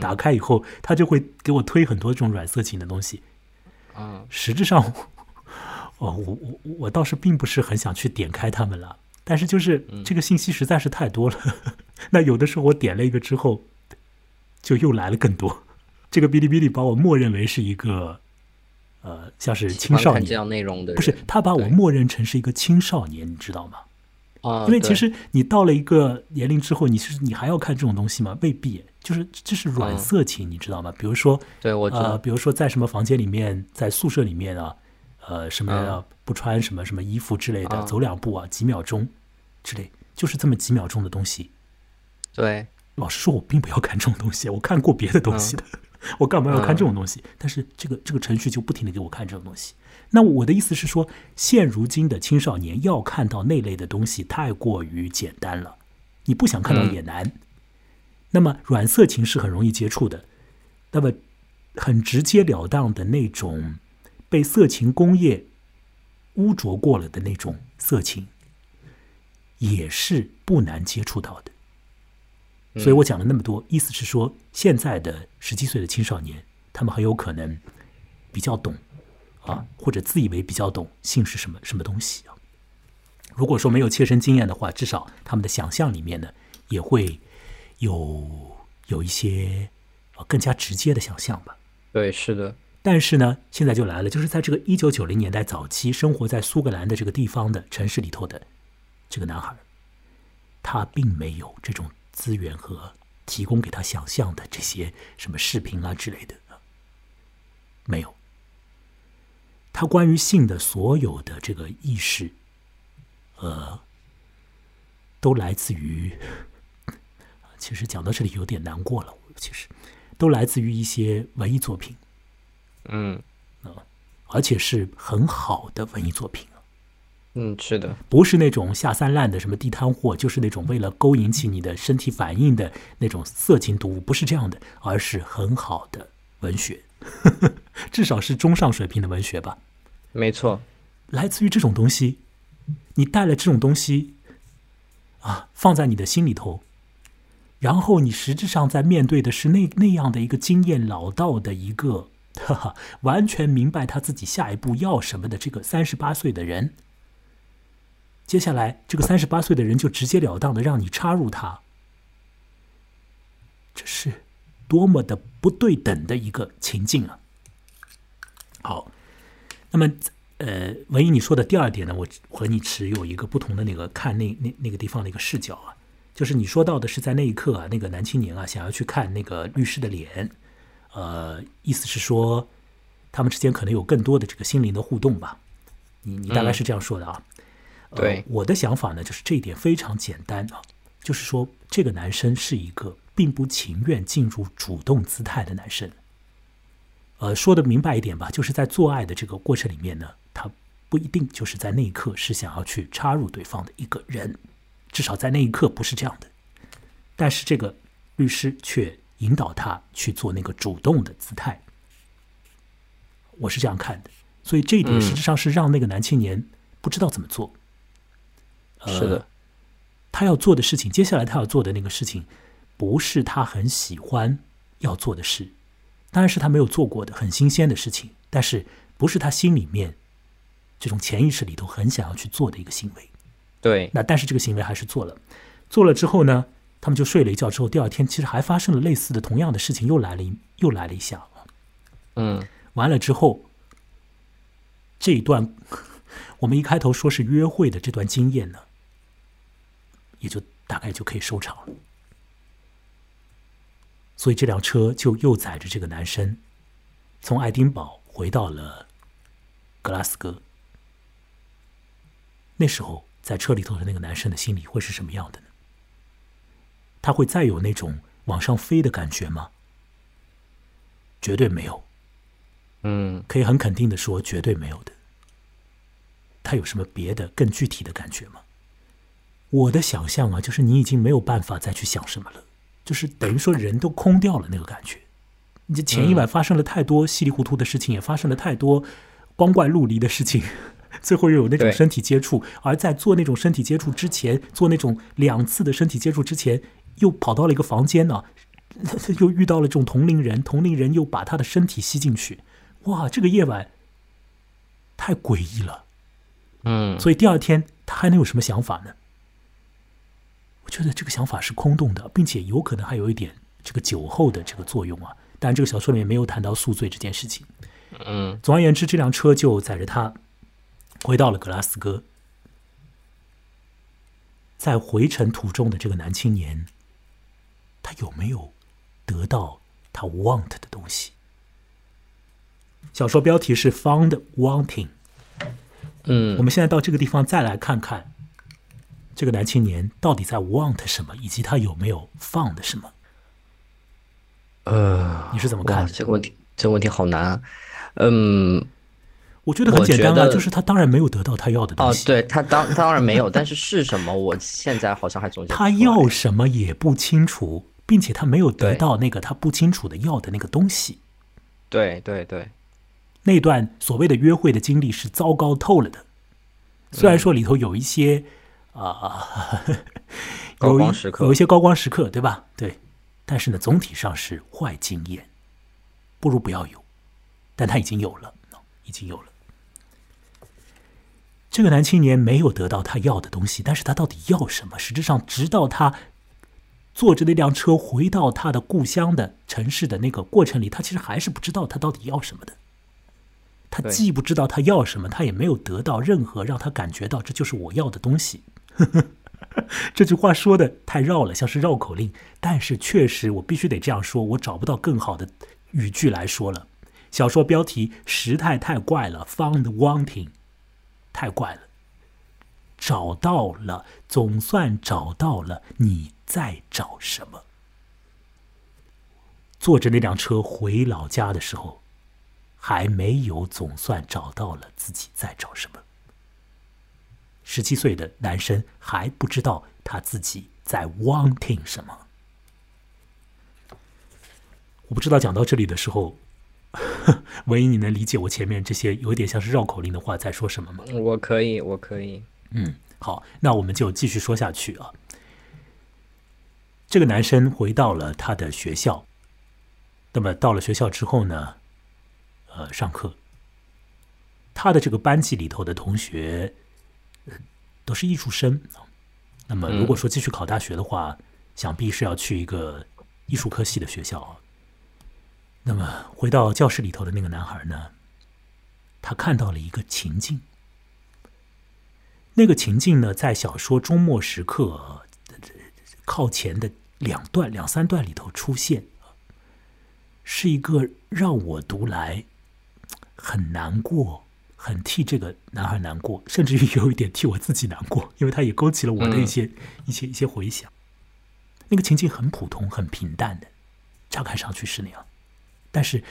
打开以后，它就会给我推很多这种软色情的东西。嗯，实质上，哦，我我我倒是并不是很想去点开它们了，但是就是这个信息实在是太多了。那有的时候我点了一个之后，就又来了更多。这个哔哩哔哩把我默认为是一个，呃，像是青少年，这样内容的不是他把我默认成是一个青少年，你知道吗？啊，因为其实你到了一个年龄之后，你是你还要看这种东西吗？未必，就是这是软嗯色情，你知道吗？比如说，对我呃，比如说在什么房间里面，在宿舍里面啊，呃，什么、嗯不穿什么什么衣服之类的，嗯走两步啊，几秒钟之类，就是这么几秒钟的东西。对，老实说，我并不要看这种东西，我看过别的东西的，我干嘛要看这种东西？但是这个这个程序就不停的给我看这种东西。那我的意思是说，现如今的青少年要看到那类的东西太过于简单了，你不想看到嗯也难。那么软色情是很容易接触的，那么很直截了当的那种被色情工业污浊过了的那种色情，也是不难接触到的。所以我讲了那么多，意思是说，现在的十七岁的青少年，他们很有可能比较懂啊，或者自以为比较懂性是什么什么东西啊。如果说没有切身经验的话，至少他们的想象里面呢，也会有有一些呃更加直接的想象吧。对，是的，但是呢，现在就来了，就是在这个一九九零年代早期，生活在苏格兰的这个地方的城市里头的这个男孩，他并没有这种资源和提供给他想象的这些什么视频啊之类的，没有。他关于性的所有的这个意识，呃，都来自于，其实讲到这里有点难过了，其实都来自于一些文艺作品。嗯而且是很好的文艺作品啊，嗯，是的，不是那种下三滥的什么地摊货，就是那种为了勾引起你的身体反应的那种色情读物，不是这样的，而是很好的文学，至少是中上水平的文学吧。没错，来自于这种东西，你带了这种东西啊，放在你的心里头，然后你实质上在面对的是那那样的一个经验老道的一个，哈哈，完全明白他自己下一步要什么的这个三十八岁的人。接下来，这个三十八岁的人就直截了当的让你插入他，这是多么的不对等的一个情境啊！好，那么呃，文艺你说的第二点呢，我和你持有一个不同的那个看那那那个地方的一个视角啊，就是你说到的是在那一刻啊，那个男青年啊想要去看那个律师的脸，呃，意思是说他们之间可能有更多的这个心灵的互动吧？你你大概是这样说的啊？呃对我的想法呢，就是这一点非常简单啊，就是说这个男生是一个并不情愿进入主动姿态的男生。呃，说的明白一点吧，就是在做爱的这个过程里面呢，他不一定就是在那一刻是想要去插入对方的一个人，至少在那一刻不是这样的。但是这个律师却引导他去做那个主动的姿态，我是这样看的。所以这一点嗯实质上是让那个男青年不知道怎么做。呃是的，他要做的事情，接下来他要做的那个事情，不是他很喜欢要做的事，当然是他没有做过的很新鲜的事情，但是不是他心里面这种潜意识里头很想要去做的一个行为。对，那但是这个行为还是做了，做了之后呢，他们就睡了一觉之后，第二天其实还发生了类似的同样的事情，又来了一又来了一下啊。嗯完了之后，这一段 我们一开头说是约会的这段经验呢，也就大概就可以收场了。所以这辆车就又载着这个男生，从爱丁堡回到了格拉斯哥。那时候在车里头的那个男生的心里会是什么样的呢？他会再有那种往上飞的感觉吗？绝对没有。嗯可以很肯定的说，绝对没有的。他有什么别的更具体的感觉吗？我的想象啊，就是你已经没有办法再去想什么了，就是等于说人都空掉了那个感觉。你这前一晚发生了太多稀里糊涂的事情，也发生了太多光怪陆离的事情，最后又有那种身体接触，而在做那种身体接触之前，做那种两次的身体接触之前，又跑到了一个房间呢、又遇到了这种同龄人，同龄人又把他的身体吸进去，哇，这个夜晚太诡异了。嗯，所以第二天他还能有什么想法呢？我觉得这个想法是空洞的，并且有可能还有一点这个酒后的这个作用啊。当然，这个小说里面没有谈到宿醉这件事情。嗯总而言之，这辆车就载着他回到了格拉斯哥。在回程途中的这个男青年，他有没有得到他 want 的东西？小说标题是 Found Wanting。嗯我们现在到这个地方再来看看，这个男青年到底在 want 什么，以及他有没有 found 什么？呃，你是怎么，看？这个问题这个问题好难啊。嗯，我觉得很简单啊，就是他当然没有得到他要的东哦，西，对他当当然没有，但是是什么？我现在好像还总结他要什么也不清楚，并且他没有得到那个他不清楚的要的那个东西。对对对，那段所谓的约会的经历是糟糕透了的，虽然说里头有一些啊、高有一光时刻有一些高光时刻，对吧？对，但是呢，总体上是坏经验，不如不要有。但他已经有了，已经有了。这个男青年没有得到他要的东西，但是他到底要什么？实质上，直到他坐着那辆车回到他的故乡的城市的那个过程里，他其实还是不知道他到底要什么的。他既不知道他要什么，他也没有得到任何让他感觉到这就是我要的东西。这句话说的太绕了，像是绕口令，但是确实我必须得这样说，我找不到更好的语句来说了。小说标题时态太怪了，Found Wanting，太怪了。找到了，总算找到了，你在找什么？坐着那辆车回老家的时候，还没有总算找到了自己在找什么。十七岁的男生还不知道他自己在 wanting 什么。我不知道讲到这里的时候，唯一你能理解我前面这些有点像是绕口令的话在说什么吗？我可以，我可以。嗯，好，那我们就继续说下去啊。这个男生回到了他的学校，那么到了学校之后呢，呃，上课，他的这个班级里头的同学，呃，都是艺术生啊。那么如果说继续考大学的话，想必是要去一个艺术科系的学校啊。那么回到教室里头的那个男孩呢，他看到了一个情境。那个情境呢，在小说终末时刻、呃靠前的两段、两三段里头出现，是一个让我读来很难过、很替这个男孩难过，甚至于有一点替我自己难过，因为他也勾起了我的一些、一些、一些回想。那个情境很普通、很平淡的，乍看上去是那样，但是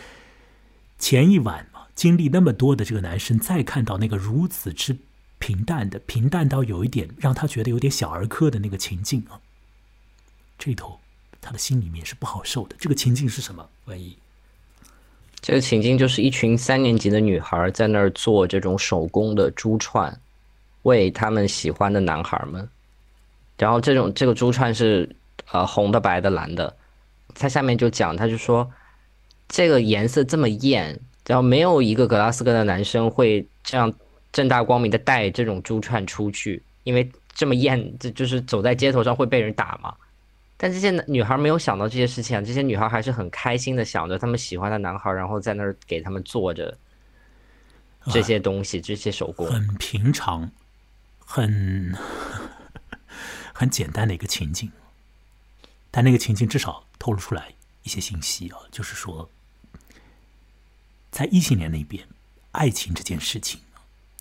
前一晚嘛，经历那么多的这个男生，再看到那个如此之平淡的，平淡到有一点让他觉得有点小儿科的那个情境啊，这头他的心里面是不好受的。这个情境是什么？万一这个情境就是一群三年级的女孩在那儿做这种手工的珠串，为他们喜欢的男孩们。然后这种这个珠串是呃红的、白的、蓝的。他下面就讲，他就说这个颜色这么艳，然后没有一个格拉斯哥的男生会这样正大光明的带这种珠串出去，因为这么艳，这就是走在街头上会被人打嘛。但这些女孩没有想到这些事情啊，这些女孩还是很开心的想着他们喜欢的男孩，然后在那儿给他们做着这些东西，这些手工，很平常，很 很简单的一个情景。但那个情景至少透露出来一些信息啊，就是说，在异性恋那边，爱情这件事情，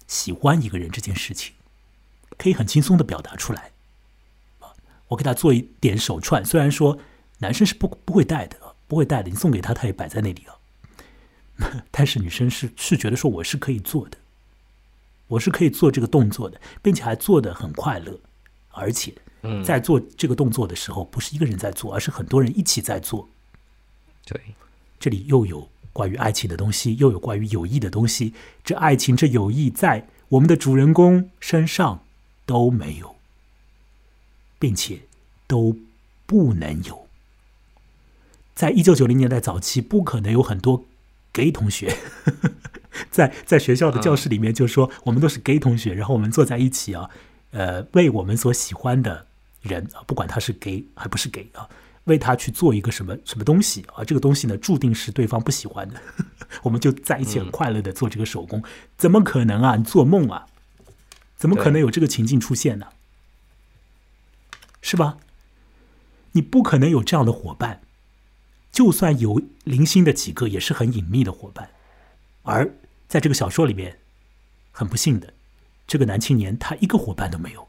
喜欢一个人这件事情，可以很轻松的表达出来。我给他做一点手串，虽然说男生是不不会戴的，不会戴的，你送给他，他也摆在那里啊。但是女生是是觉得说我是可以做的，我是可以做这个动作的，并且还做的很快乐，而且在做这个动作的时候，不是一个人在做，而是很多人一起在做。对，这里又有关于爱情的东西，又有关于友谊的东西。这爱情、这友谊，在我们的主人公身上都没有。并且都不能有。在一九九零年代早期，不可能有很多 gay 同学 在在学校的教室里面，就说我们都是 gay 同学，然后我们坐在一起啊，呃，为我们所喜欢的人啊，不管他是 gay 还不是 gay 啊，为他去做一个什么什么东西啊，这个东西呢，注定是对方不喜欢的，我们就在一起很快乐的做这个手工，怎么可能啊？你做梦啊？怎么可能有这个情境出现呢？是吧？你不可能有这样的伙伴，就算有零星的几个，也是很隐秘的伙伴。而在这个小说里面，很不幸的，这个男青年他一个伙伴都没有。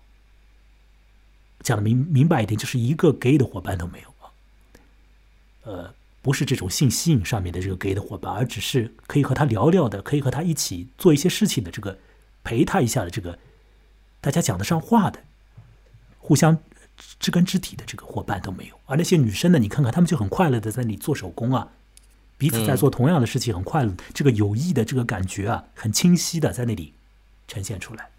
讲的明明白一点，就是一个 gay 的伙伴都没有啊。呃，不是这种性吸引上面的这个 gay 的伙伴，而只是可以和他聊聊的，可以和他一起做一些事情的这个陪他一下的这个大家讲得上话的，互相。知根知底的这个伙伴都没有，而那些女生呢？你看看，她们就很快乐的在那里做手工啊，彼此在做同样的事情，很快乐。这个友谊的这个感觉啊，很清晰的在那里呈现出来。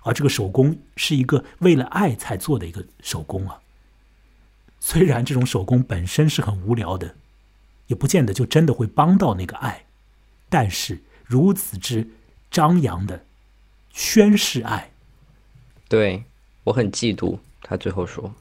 而这个手工是一个为了爱才做的一个手工啊。虽然这种手工本身是很无聊的，也不见得就真的会帮到那个爱，但是如此之张扬的宣誓爱，对我很嫉妒。他最后说：“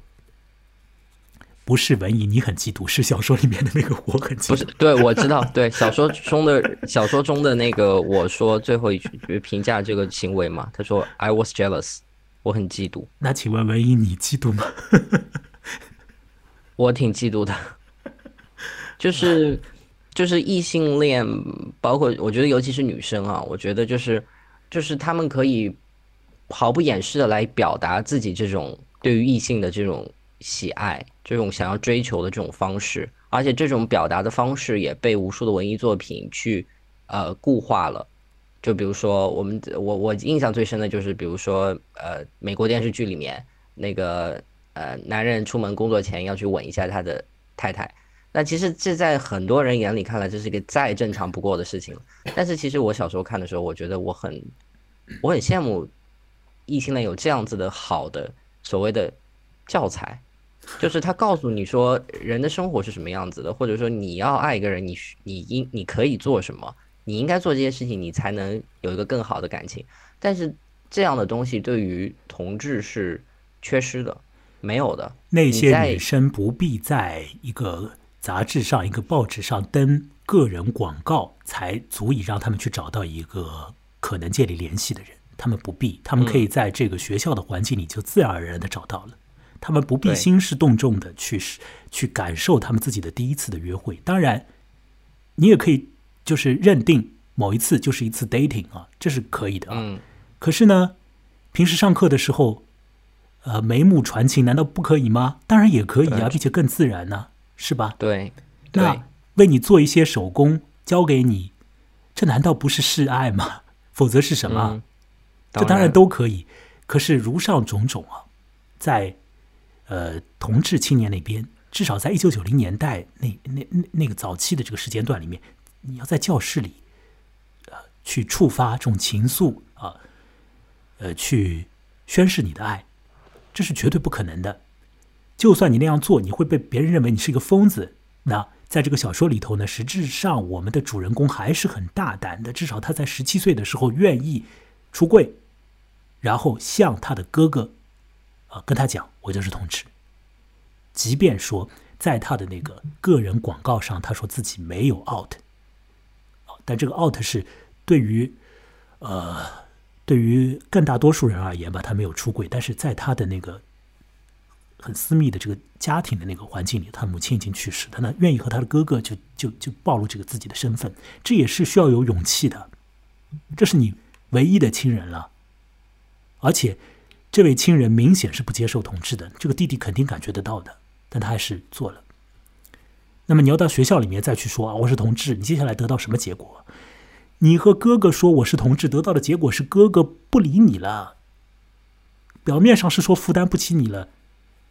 不是文艺，你很嫉妒，是小说里面的那个我很嫉妒。”不是，对，我知道，对小说中的 小说中的那个我说最后一句评价这个行为嘛？他说：“I was jealous，我很嫉妒。”那请问文艺，你嫉妒吗？我挺嫉妒的，就是就是异性恋，包括我觉得尤其是女生啊，我觉得就是就是他们可以毫不掩饰的来表达自己这种。对于异性的这种喜爱，这种想要追求的这种方式，而且这种表达的方式也被无数的文艺作品去呃固化了。就比如说，我们我我印象最深的就是，比如说呃美国电视剧里面那个呃男人出门工作前要去吻一下他的太太，那其实这在很多人眼里看来这是一个再正常不过的事情。但是其实我小时候看的时候，我觉得我很我很羡慕异性恋有这样子的好的。所谓的教材，就是他告诉你说人的生活是什么样子的，或者说你要爱一个人，你你应你可以做什么，你应该做这些事情，你才能有一个更好的感情。但是这样的东西对于同志是缺失的，没有的。那些女生不必在一个杂志上、一个报纸上登个人广告，才足以让他们去找到一个可能建立联系的人。他们不必，他们可以在这个学校的环境里就自然而然的找到了。他们不必兴师动众的去去感受他们自己的第一次的约会。当然，你也可以就是认定某一次就是一次 dating 啊，这是可以的啊。可是呢，平时上课的时候，呃，眉目传情难道不可以吗？当然也可以啊，并且更自然呢，是吧？对。那为你做一些手工交给你，这难道不是示爱吗？否则是什么？这当然都可以，可是如上种种啊，在呃同志青年那边，至少在一九九零年代那那那那个早期的这个时间段里面，你要在教室里呃去触发这种情愫啊，呃去宣示你的爱，这是绝对不可能的。就算你那样做，你会被别人认为你是一个疯子。那在这个小说里头呢，实质上我们的主人公还是很大胆的，至少他在十七岁的时候愿意出柜，然后向他的哥哥啊跟他讲，我就是同志。即便说在他的那个个人广告上，他说自己没有 out，但这个 out 是对于呃对于更大多数人而言吧，他没有出轨，但是在他的那个。很私密的这个家庭的那个环境里，他母亲已经去世，他呢愿意和他的哥哥就就就暴露这个自己的身份，这也是需要有勇气的。这是你唯一的亲人了，而且这位亲人明显是不接受同志的，这个弟弟肯定感觉得到的，但他还是做了。那么你要到学校里面再去说啊，我是同志，你接下来得到什么结果？你和哥哥说我是同志，得到的结果是哥哥不理你了，表面上是说负担不起你了。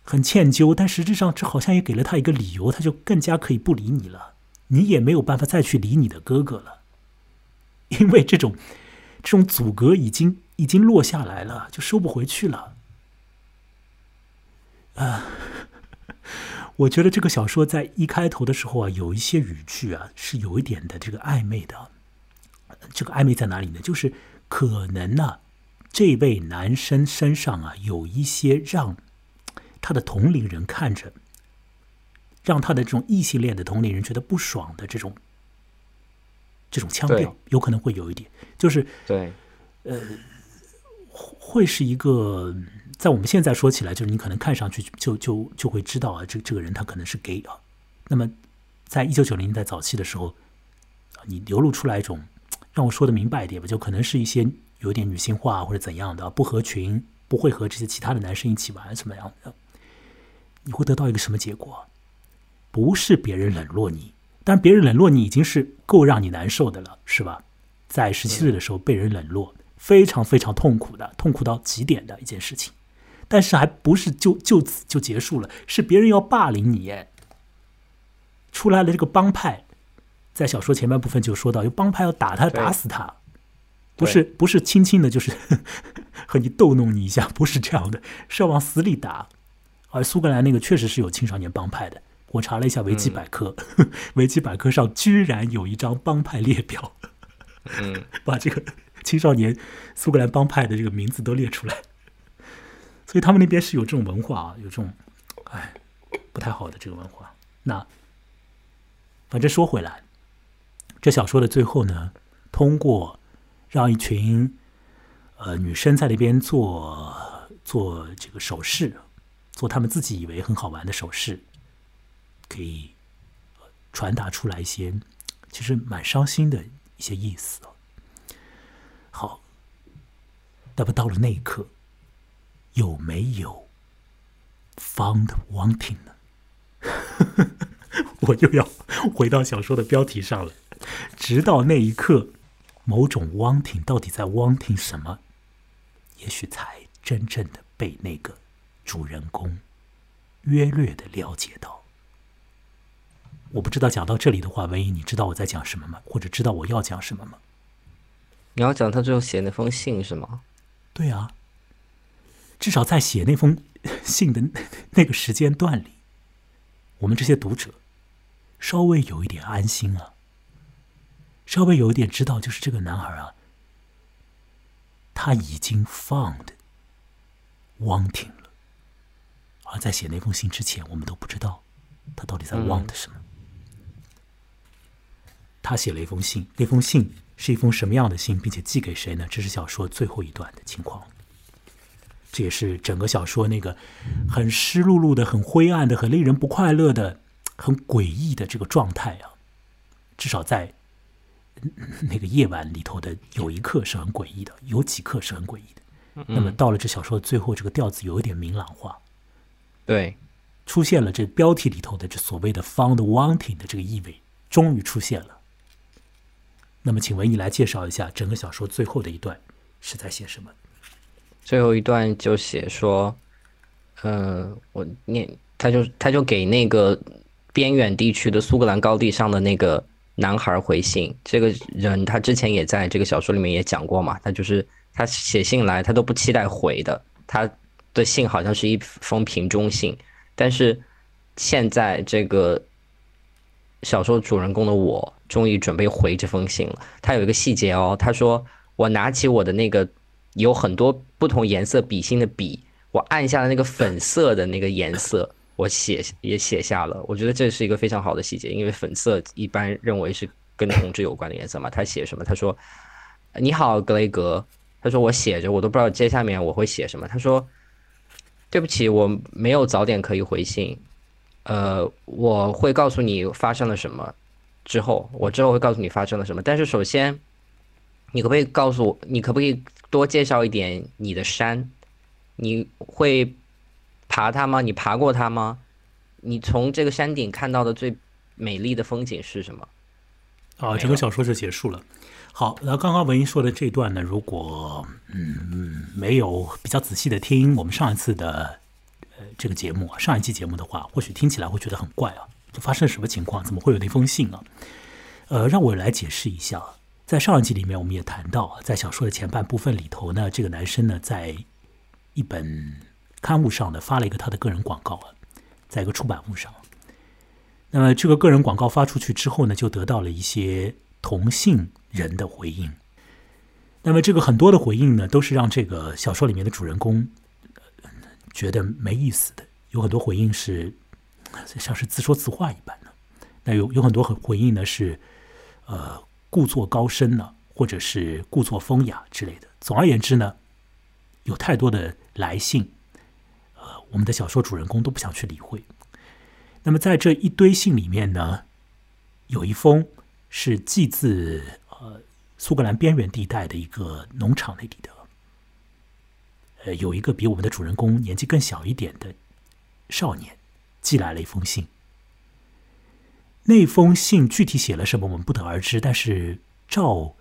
很歉疚，但实质上这好像也给了他一个理由，他就更加可以不理你了。你也没有办法再去理你的哥哥了，因为这种这种阻隔已经已经落下来了，就收不回去了。啊，我觉得这个小说在一开头的时候啊，有一些语句啊是有一点的这个暧昧的。这个暧昧在哪里呢？就是可能呢，这位男生身上啊有一些让。他的同龄人看着，让他的这种异性恋的同龄人觉得不爽的这种这种腔调，有可能会有一点，就是对，呃，会是一个在我们现在说起来，就是你可能看上去就就就会知道啊，这这个人他可能是 gay 啊。那么，在一九九零年代早期的时候，你流露出来一种让我说的明白一点吧，就可能是一些有点女性化或者怎样的，不合群，不会和这些其他的男生一起玩什么样的。你会得到一个什么结果？不是别人冷落你，但别人冷落你已经是够让你难受的了，是吧？在十七岁的时候被人冷落，非常非常痛苦的，痛苦到极点的一件事情。但是还不是就就此就结束了，是别人要霸凌你。出来了这个帮派，在小说前半部分就说到，有帮派要打他，打死他，不是不是轻轻的，就是 和你逗弄你一下，不是这样的，是要往死里打。而苏格兰那个确实是有青少年帮派的，我查了一下维基百科，维基百科上居然有一张帮派列表，嗯，把这个青少年苏格兰帮派的这个名字都列出来，所以他们那边是有这种文化啊，有这种，哎，不太好的这个文化。那反正说回来，这小说的最后呢，通过让一群呃女生在那边做做这个手势。做他们自己以为很好玩的手势，可以传达出来一些其实蛮伤心的一些意思好，那么到了那一刻，有没有 found wanting 呢？我又要回到小说的标题上了。直到那一刻，某种 wanting 到底在 wanting 什么？也许才真正的被那个。主人公约略的了解到，我不知道讲到这里的话，文怡，你知道我在讲什么吗？或者知道我要讲什么吗？你要讲他最后写那封信是吗？对啊，至少在写那封信的那个时间段里，我们这些读者稍微有一点安心了，稍微有一点知道，就是这个男孩啊，他已经 found wanting 了。而在写那封信之前，我们都不知道他到底在 want 什么。他写了一封信，那封信是一封什么样的信，并且寄给谁呢？这是小说最后一段的情况。这也是整个小说那个很湿漉漉的、很灰暗的、很令人不快乐的、很诡异的这个状态啊。至少在那个夜晚里头的有一刻是很诡异的，有几刻是很诡异的。那么到了这小说的最后，这个调子有一点明朗化。对，出现了这标题里头的这所谓的 “found wanting” 的这个意味，终于出现了。那么，请文艺来介绍一下整个小说最后的一段是在写什么？最后一段就写说，呃，我念，他就他就给那个边远地区的苏格兰高地上的那个男孩回信。这个人他之前也在这个小说里面也讲过嘛，他就是他写信来，他都不期待回的，他。的信好像是一封瓶中信，但是现在这个小说主人公的我，终于准备回这封信了。他有一个细节哦，他说我拿起我的那个有很多不同颜色笔芯的笔，我按下了那个粉色的那个颜色，我写也写下了。我觉得这是一个非常好的细节，因为粉色一般认为是跟同志有关的颜色嘛。他写什么？他说：“你好，格雷格。”他说：“我写着，我都不知道接下面我会写什么。”他说：“对不起，我没有早点可以回信。呃，我会告诉你发生了什么之后，我之后会告诉你发生了什么。但是首先，你可不可以告诉我，你可不可以多介绍一点你的山？你会爬它吗？你爬过它吗？你从这个山顶看到的最美丽的风景是什么？”啊，整个小说就结束了。好，那刚刚文英说的这段呢，如果嗯没有比较仔细的听我们上一次的呃这个节目啊，上一期节目的话，或许听起来会觉得很怪啊，就发生了什么情况？怎么会有那封信啊？呃，让我来解释一下。在上一集里面，我们也谈到，在小说的前半部分里头呢，这个男生呢，在一本刊物上呢发了一个他的个人广告啊，在一个出版物上。那么这个个人广告发出去之后呢，就得到了一些同性。人的回应，那么这个很多的回应呢，都是让这个小说里面的主人公觉得没意思的。有很多回应是像是自说自话一般的，那有有很多回应呢是呃故作高深呢，或者是故作风雅之类的。总而言之呢，有太多的来信，我们的小说主人公都不想去理会。那么在这一堆信里面呢，有一封是寄自呃。苏格兰边缘地带的一个农场那里的，呃，有一个比我们的主人公年纪更小一点的少年寄来了一封信。那封信具体写了什么，我们不得而知。但是照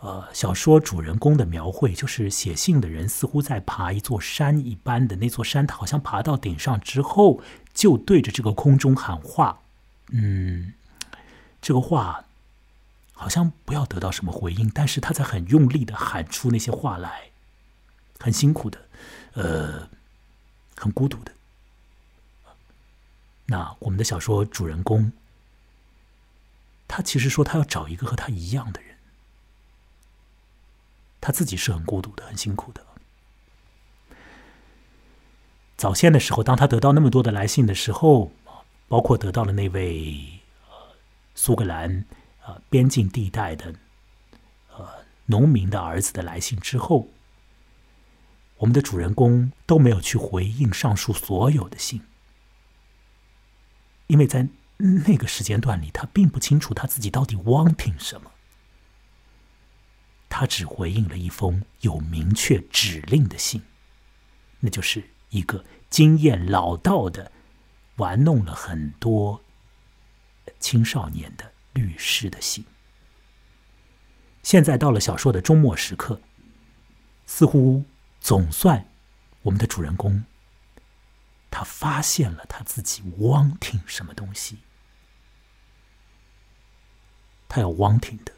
呃小说主人公的描绘，就是写信的人似乎在爬一座山一般的那座山，他好像爬到顶上之后，就对着这个空中喊话。嗯，这个话。好像不要得到什么回应，但是他在很用力的喊出那些话来，很辛苦的，呃，很孤独的。那我们的小说主人公，他其实说他要找一个和他一样的人，他自己是很孤独的，很辛苦的。早先的时候，当他得到那么多的来信的时候，包括得到了那位呃苏格兰。边境地带的，呃，农民的儿子的来信之后，我们的主人公都没有去回应上述所有的信，因为在那个时间段里，他并不清楚他自己到底 wanting 什么，他只回应了一封有明确指令的信，那就是一个经验老道的玩弄了很多青少年的。律师的信。现在到了小说的终末时刻，似乎总算我们的主人公，他发现了他自己 wanting 什么东西。他要 wanting 的，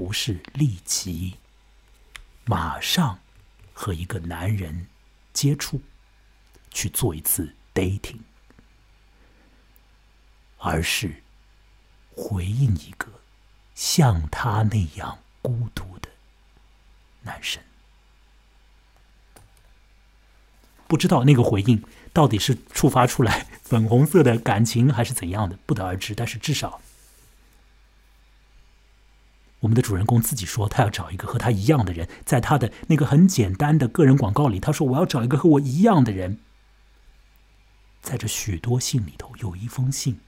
不是立即马上和一个男人接触，去做一次 dating，而是。回应一个像他那样孤独的男生，不知道那个回应到底是触发出来粉红色的感情还是怎样的，不得而知。但是至少，我们的主人公自己说，他要找一个和他一样的人。在他的那个很简单的个人广告里，他说：“我要找一个和我一样的人。”在这许多信里头，有一封信。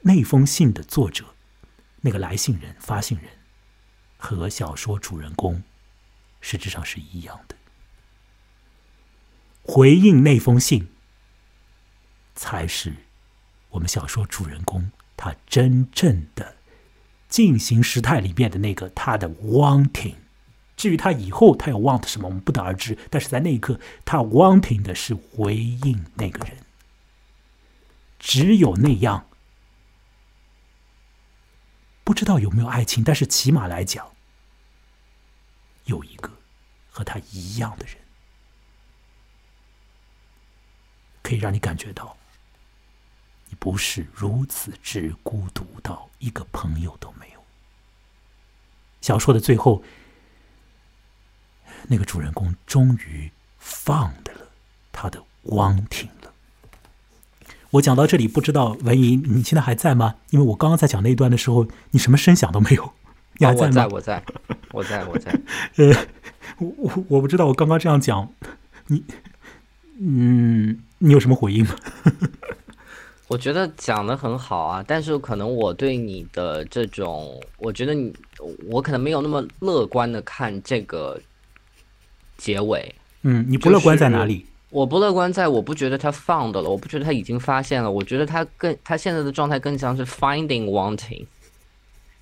那封信的作者，那个来信人、发信人，和小说主人公实质上是一样的。回应那封信，才是我们小说主人公他真正的进行时态里面的那个他的 wanting。至于他以后他要 want 什么，我们不得而知。但是在那一刻，他 wanting 的是回应那个人，只有那样。不知道有没有爱情，但是起码来讲，有一个和他一样的人，可以让你感觉到，你不是如此之孤独到一个朋友都没有。小说的最后，那个主人公终于放的了他的汪婷了。我讲到这里，不知道文怡你现在还在吗？因为我刚刚在讲那一段的时候，你什么声响都没有。你还我吗？我在，我在，我在。呃，我我我不知道，我刚刚这样讲，你，嗯，你有什么回应吗？我觉得讲的很好啊，但是可能我对你的这种，我觉得你，我可能没有那么乐观的看这个结尾。嗯，你不乐观在哪里？我不乐观在我不觉得他放的了，我不觉得他已经发现了，我觉得他更他现在的状态更像是 finding wanting，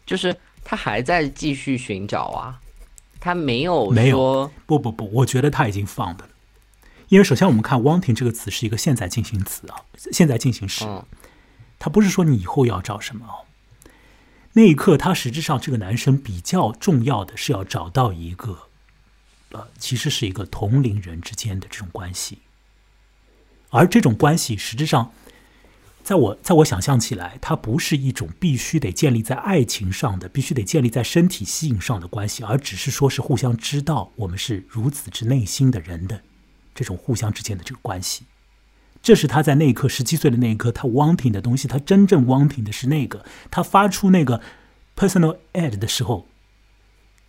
就是他还在继续寻找啊，他没有没说有不不不，我觉得他已经放的了。因为首先我们看 wanting 这个词是一个现在进行词啊，现在进行时，嗯它不是说你以后要找什么哦。那一刻，他实质上这个男生比较重要的是要找到一个，呃，其实是一个同龄人之间的这种关系，而这种关系实质上，在我在我想象起来，它不是一种必须得建立在爱情上的，必须得建立在身体吸引上的关系，而只是说是互相知道我们是如此之内心的人的这种互相之间的这个关系。这是他在那一刻十七岁的那一刻，他 wanting 的东西，他真正 wanting 的是那个，他发出那个 personal ad 的时候，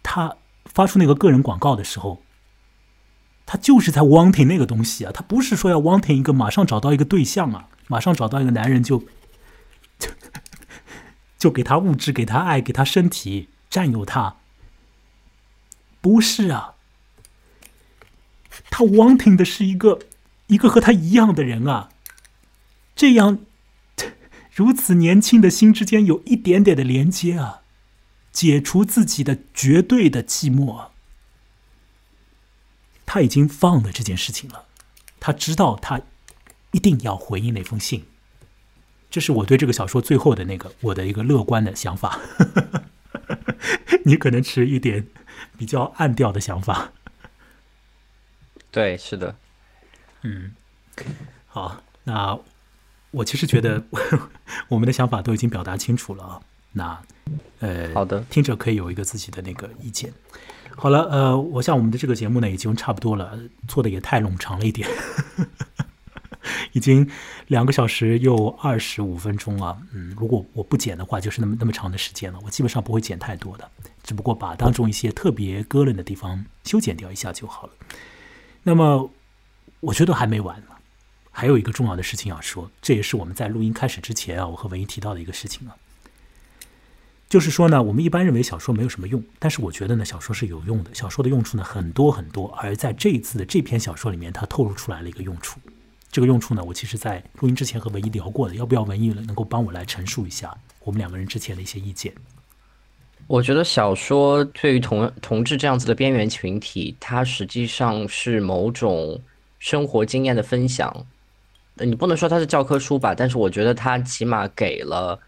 他发出那个个人广告的时候，他就是在 wanting 那个东西啊，他不是说要 wanting 一个马上找到一个对象啊，马上找到一个男人就就 就给他物质，给他爱，给他身体，占有他，不是啊，他 wanting 的是一个。一个和他一样的人啊，这样 如此年轻的心之间有一点点的连接啊，解除自己的绝对的寂寞。他已经放了这件事情了，他知道他一定要回应那封信。这是我对这个小说最后的那个我的一个乐观的想法。你可能持一点比较暗调的想法。对，是的。嗯，好，那我其实觉得 我们的想法都已经表达清楚了啊。那呃，好的，听者可以有一个自己的那个意见。好了，呃，我想我们的这个节目呢已经差不多了，做的也太冗长了一点，已经两个小时又二十五分钟了。嗯，如果我不剪的话，就是那么那么长的时间了。我基本上不会剪太多的，只不过把当中一些特别割楞的地方修剪掉一下就好了。那么。我觉得还没完呢，还有一个重要的事情要说，这也是我们在录音开始之前啊，我和文一提到的一个事情啊，就是说呢，我们一般认为小说没有什么用，但是我觉得呢，小说是有用的，小说的用处呢很多很多，而在这一次的这篇小说里面，它透露出来了一个用处，这个用处呢，我其实在录音之前和文一聊过的，要不要文一能够帮我来陈述一下我们两个人之前的一些意见？我觉得小说对于同同志这样子的边缘群体，它实际上是某种。生活经验的分享，你不能说它是教科书吧，但是我觉得它起码给了，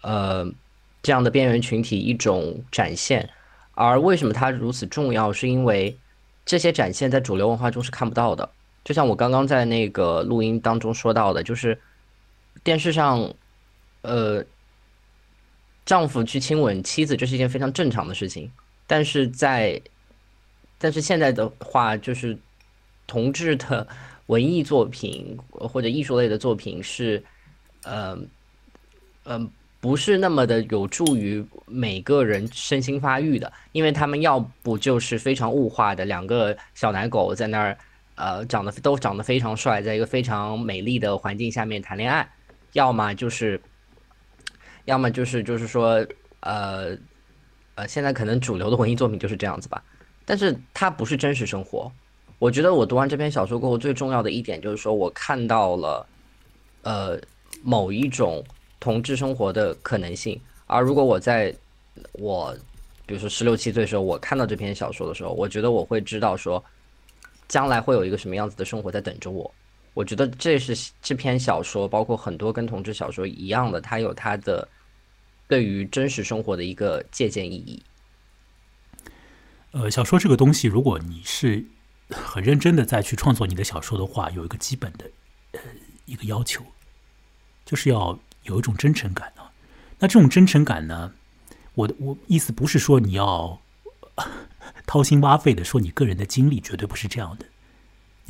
呃，这样的边缘群体一种展现。而为什么它如此重要，是因为这些展现在主流文化中是看不到的。就像我刚刚在那个录音当中说到的，就是电视上，呃，丈夫去亲吻妻子，这是一件非常正常的事情。但是在，但是现在的话，就是。同志的文艺作品或者艺术类的作品是，呃，嗯，不是那么的有助于每个人身心发育的，因为他们要不就是非常物化的两个小奶狗在那儿，呃，长得都长得非常帅，在一个非常美丽的环境下面谈恋爱，要么就是，要么就是就是说，呃，呃，现在可能主流的文艺作品就是这样子吧，但是它不是真实生活。我觉得我读完这篇小说过后，最重要的一点就是说我看到了，呃，某一种同志生活的可能性。而如果我在我，比如说十六七岁时候，我看到这篇小说的时候，我觉得我会知道说，将来会有一个什么样子的生活在等着我。我觉得这是这篇小说，包括很多跟同志小说一样的，它有它的对于真实生活的一个借鉴意义。呃，小说这个东西，如果你是。很认真的再去创作你的小说的话，有一个基本的呃一个要求，就是要有一种真诚感啊。那这种真诚感呢，我的我意思不是说你要 掏心挖肺的说你个人的经历，绝对不是这样的。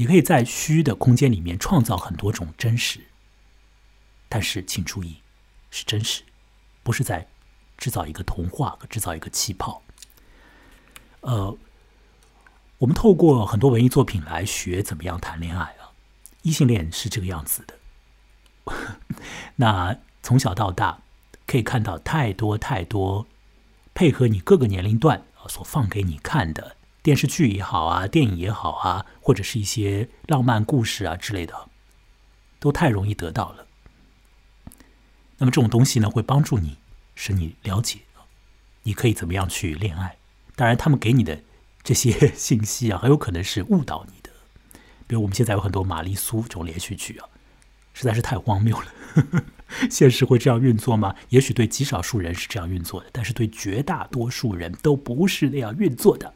你可以在虚的空间里面创造很多种真实，但是请注意，是真实，不是在制造一个童话和制造一个气泡。呃，我们透过很多文艺作品来学怎么样谈恋爱啊，异性恋是这个样子的。那从小到大可以看到太多太多配合你各个年龄段啊所放给你看的。电视剧也好啊，电影也好啊，或者是一些浪漫故事啊之类的，都太容易得到了。那么这种东西呢，会帮助你，使你了解你可以怎么样去恋爱。当然，他们给你的这些 信息啊，很有可能是误导你的。比如我们现在有很多玛丽苏这种连续剧啊，实在是太荒谬了。现实会这样运作吗？也许对极少数人是这样运作的，但是对绝大多数人都不是那样运作的。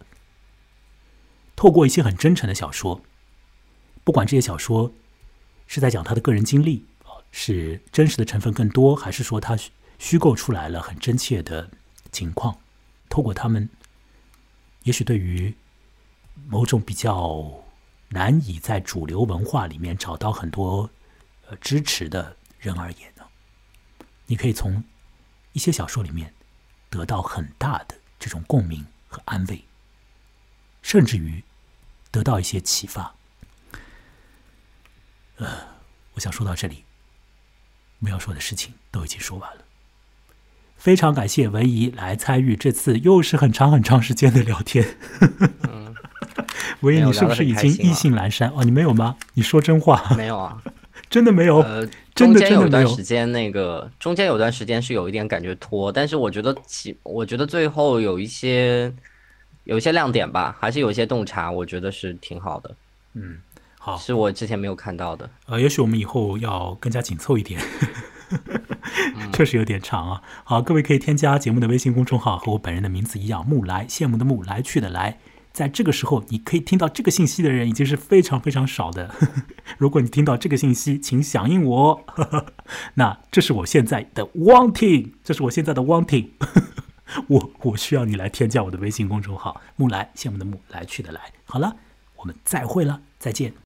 透过一些很真诚的小说，不管这些小说是在讲他的个人经历，是真实的成分更多，还是说他虚构出来了很真切的情况，透过他们，也许对于某种比较难以在主流文化里面找到很多呃支持的人而言呢，你可以从一些小说里面得到很大的这种共鸣和安慰。甚至于得到一些启发。呃，我想说到这里，我要说的事情都已经说完了。非常感谢文怡来参与这次又是很长很长时间的聊天。文怡，你是不是已经意兴阑珊？哦，你没有吗？你说真话。没有啊，真的没有。呃，中间有段时间，那个中间有段时间是有一点感觉拖，但是我觉得起，我觉得最后有一些。有一些亮点吧，还是有一些洞察，我觉得是挺好的。嗯，好，是我之前没有看到的。呃，也许我们以后要更加紧凑一点，确实有点长啊。好，各位可以添加节目的微信公众号，和我本人的名字一样，木来，羡慕的木，来去的来。在这个时候，你可以听到这个信息的人已经是非常非常少的。如果你听到这个信息，请响应我。那这是我现在的 wanting，这是我现在的 wanting。我我需要你来添加我的微信公众号“木来”，羡慕的木，来去的来。好了，我们再会了，再见。